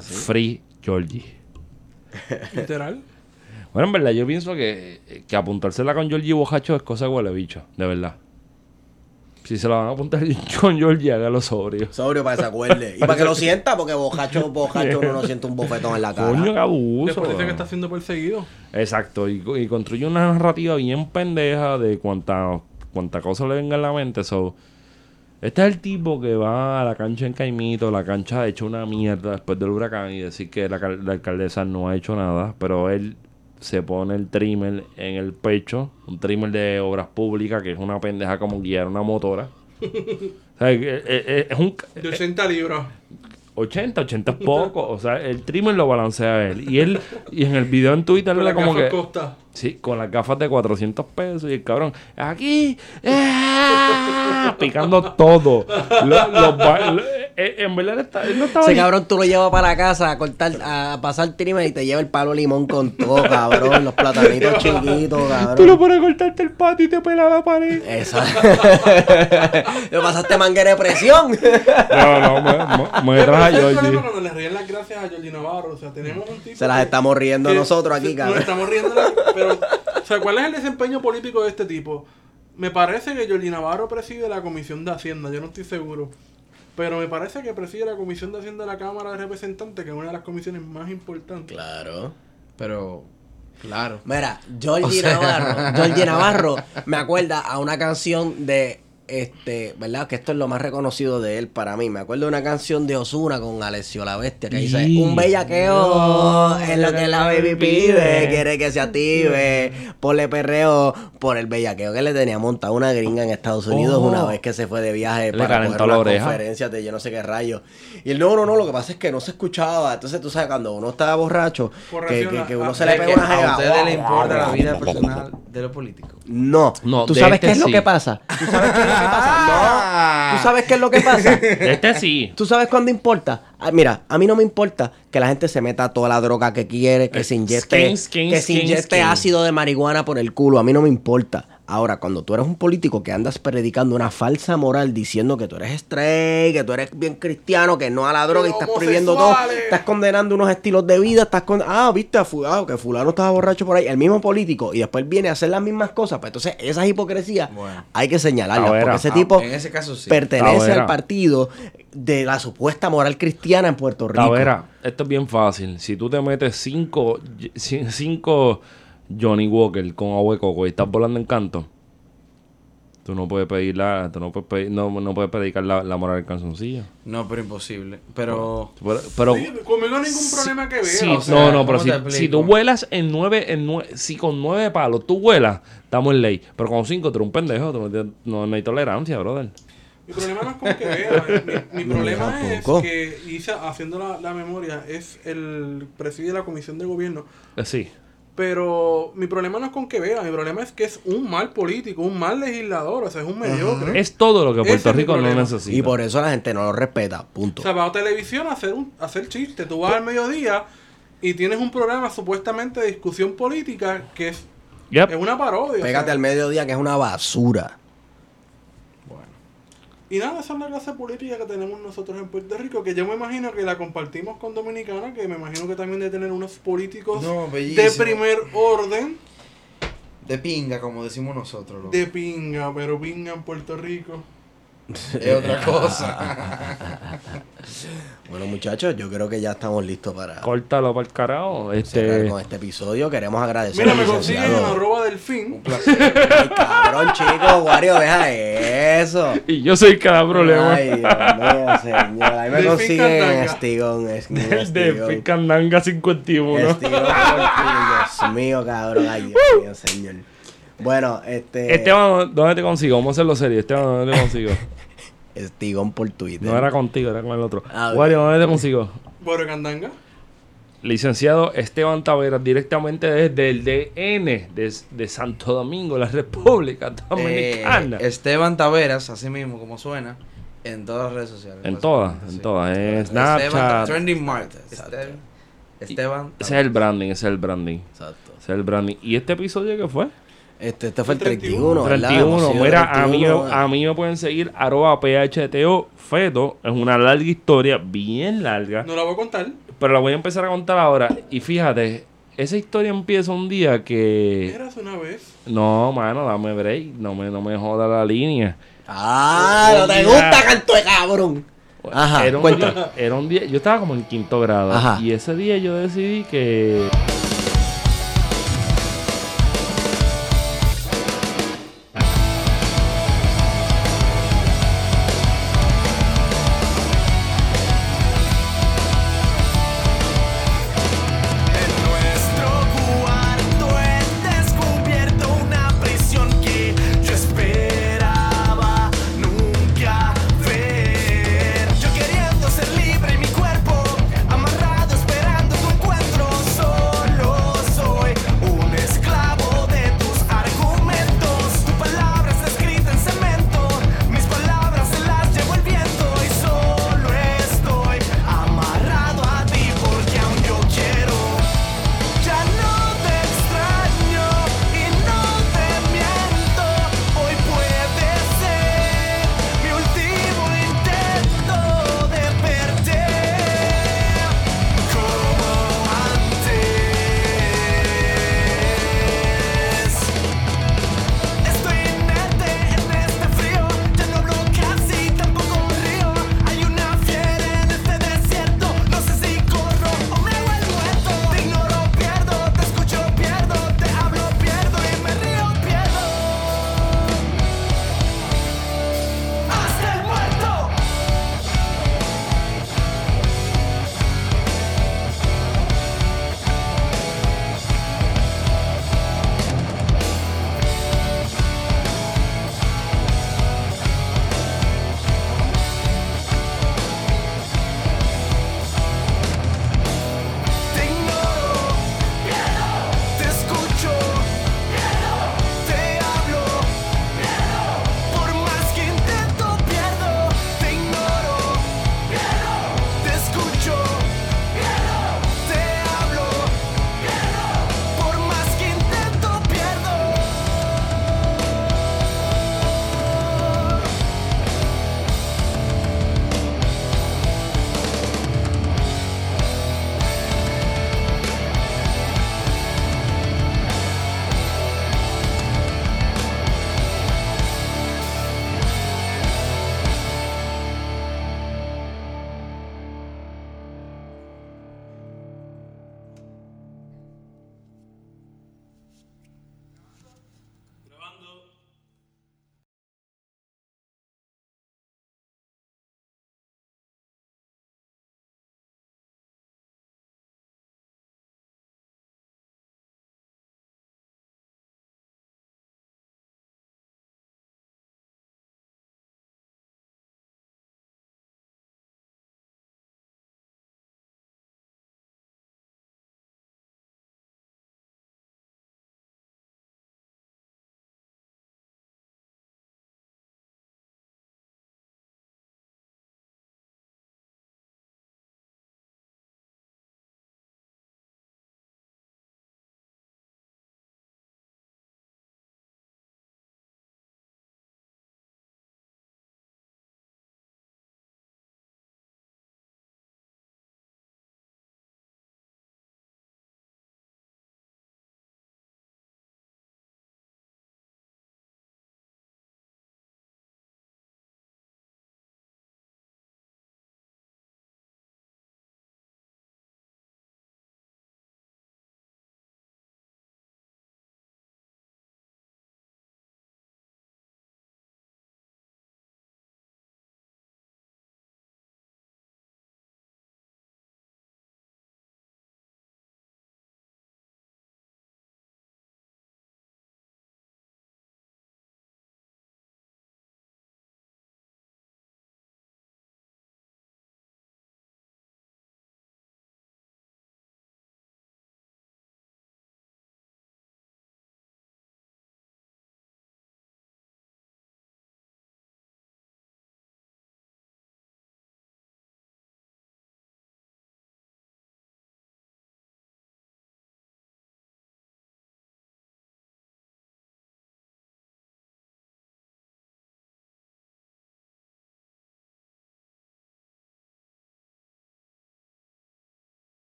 Free Georgie. [laughs] Literal. Bueno, en verdad, yo pienso que, que apuntársela con Georgie Bojacho es cosa de huele bicho, de verdad. Si se la van a apuntar con [laughs] Georgie, hágalo sobrio. Sobrio para que se acuerde. Y para que lo sienta, porque bojacho, bojacho uno no siente un bofetón en la cara. Coño, qué abuso. Después dice que está siendo perseguido. Exacto, y, y construye una narrativa bien pendeja de cuánta, cuánta cosa le venga en la mente. So, este es el tipo que va a la cancha en Caimito, la cancha ha hecho una mierda después del huracán y decir que la alcaldesa no ha hecho nada, pero él se pone el trimmer en el pecho, un trimmer de obras públicas que es una pendeja como guiar una motora. o sea, eh, eh, es un... De 80 libras. 80, 80 es poco. O sea, el trimmer lo balancea él. Y él, y en el video en Twitter la como que. costa. Sí, con las gafas de 400 pesos. Y el cabrón, aquí, ¡ah! picando todo. Lo- los lo- eh, en verdad, él, está- él no estaba. Ese ahí. cabrón tú lo llevas para la casa a cortar, a pasar trimmer y te lleva el palo limón con todo, cabrón. Los platanitos chiquitos, Tú lo cabrón. pones a cortarte el patio y te pela la pared. Esa. [laughs] Le pasaste manguera de presión. No, no, me, me, me traje a Georgie. cuando le ríen las gracias a Georgie Navarro. O sea, tenemos un tipo. Se las que- estamos riendo que- nosotros aquí, se- cabrón. Nos estamos riendo. de- Pero, o sea, ¿cuál es el desempeño político de este tipo? Me parece que Georgie Navarro preside la Comisión de Hacienda. Yo no estoy seguro. Pero me parece que preside la Comisión de Hacienda de la Cámara de Representantes, que es una de las comisiones más importantes. Claro. Pero, claro. Mira, O sea- Navarro, Georgie Navarro me acuerda a una canción de este, ¿verdad? Que esto es lo más reconocido de él para mí. Me acuerdo de una canción de Osuna con Alessio La Bestia que dice, Sí. un bellaqueo es lo que la baby pide, quiere que se active, ponle perreo por el bellaqueo que le tenía montado una gringa en Estados Unidos Oh. una vez que se fue de viaje Le para coger oreja. conferencias de yo no sé qué rayos. Y él, no, no, no, lo que pasa es que no se escuchaba. Entonces tú sabes, cuando uno está borracho, que, que- que uno ah, se le pega una a jeva. ustedes les importa la vida personal de los políticos. No, No, ¿tú sabes este qué es lo que pasa? ¿Tú sabes qué es lo que pasa? No, ¿tú sabes qué es lo que pasa? [laughs] Este sí. ¿Tú sabes cuándo importa? Ah, mira, a mí no me importa que la gente se meta toda la droga que quiere, que Eh, se inyecte, skin, skin, que se inyecte skin. ácido de marihuana por el culo. A mí no me importa. Ahora, cuando tú eres un político que andas predicando una falsa moral diciendo que tú eres straight, que tú eres bien cristiano, que no a la droga y estás prohibiendo todo, estás condenando unos estilos de vida, estás con... Ah, viste, a fu- ah, que fulano estaba borracho por ahí, el mismo político, y después viene a hacer las mismas cosas. Pues entonces, esas hipocresías Bueno. hay que señalarlas, A ver, porque ese tipo en ese caso sí. pertenece al partido de la supuesta moral cristiana en Puerto Rico. Tavera, esto es bien fácil. Si tú te metes cinco, ci- cinco Johnny Walker con agua de coco y estás volando en canto, tú no puedes pedir la, tú no puedes pedir, no, no puedes predicar la, la moral del calzoncillo. No, pero imposible. Pero. Pero, pero- Sí, conmigo ningún problema que vea. sí, o sea, no, no, pero ¿cómo si, si tú vuelas en nueve, en nueve, si con nueve palos tú vuelas, estamos en ley. Pero con cinco tú eres un pendejo, tú no, no, no hay tolerancia, brother. Mi problema no es con que vea. Mi, [laughs] problema es que, hice, haciendo la, la memoria, es el preside la comisión de gobierno. Eh, Sí. Pero mi problema no es con que vea, mi problema es que es un mal político, un mal legislador, o sea, es un mediocre. Es todo lo que Puerto Rico no necesita. Y por eso la gente no lo respeta, punto. O sea, va a televisión a hacer, un, a hacer chiste. Tú vas al mediodía y tienes un programa supuestamente de discusión política que es, Yep. es una parodia. o Pégate sea. al mediodía que es una basura. Y nada, esa es la clase política que tenemos nosotros en Puerto Rico, que yo me imagino que la compartimos con Dominicana, que me imagino que también de tener unos políticos No, de primer orden, De pinga, como decimos nosotros. loco. de pinga, pero pinga en Puerto Rico. [laughs] Es otra cosa. [laughs] Bueno, muchachos, yo creo que ya estamos listos para Córtalo para el carajo. Este, con este episodio. Queremos agradecer Mira, me consiguen en arroba delfín. Ay, cabrón, chico, Wario, deja eso. y yo soy cada problema. Ay, Dios mío, señor. Ahí me Delfín consiguen en. Estigón. es- en Del de Estigón. Candanga 51. Estigón, Dios mío, cabrón. Ay, Dios mío, señor. Bueno, este. Esteban, ¿dónde te consigo? Vamos a hacerlo serio. Esteban, ¿dónde te consigo? [laughs] Estigón por Twitter. No era contigo, era con el otro. Ah. Wario, ¿dónde te consigo? Bueno, Candanga. Licenciado Esteban Taveras, directamente desde el DN de, de Santo Domingo, la República Dominicana. Eh, Esteban Taveras, así mismo como suena, en todas las redes sociales. en todas, en sí. todas. En Esteban, Snapchat. Trending Mart. Esteban. Esteban Ese es el branding, ese es el branding. Exacto. Ese es el branding. ¿Y este episodio qué fue? Este, este fue el 31, 31, ¿verdad? 31. Hemos sido Mira, a mí, 31, a mí me pueden seguir arroba PHTO Feto. Es una larga historia, bien larga. No la voy a contar. Pero la voy a empezar a contar ahora. Y fíjate, esa historia empieza un día que... Eras una vez. No, mano, dame break. No me, no me joda la línea. Ah, no te Mira. gusta, canto de cabrón. Ajá, era, un cuenta. día, era un día... Yo estaba como en quinto grado. Ajá. Y ese día yo decidí que...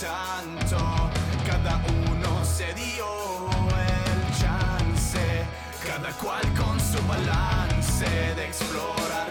tanto, cada uno se dio el chance, cada cual con su balance de explorar.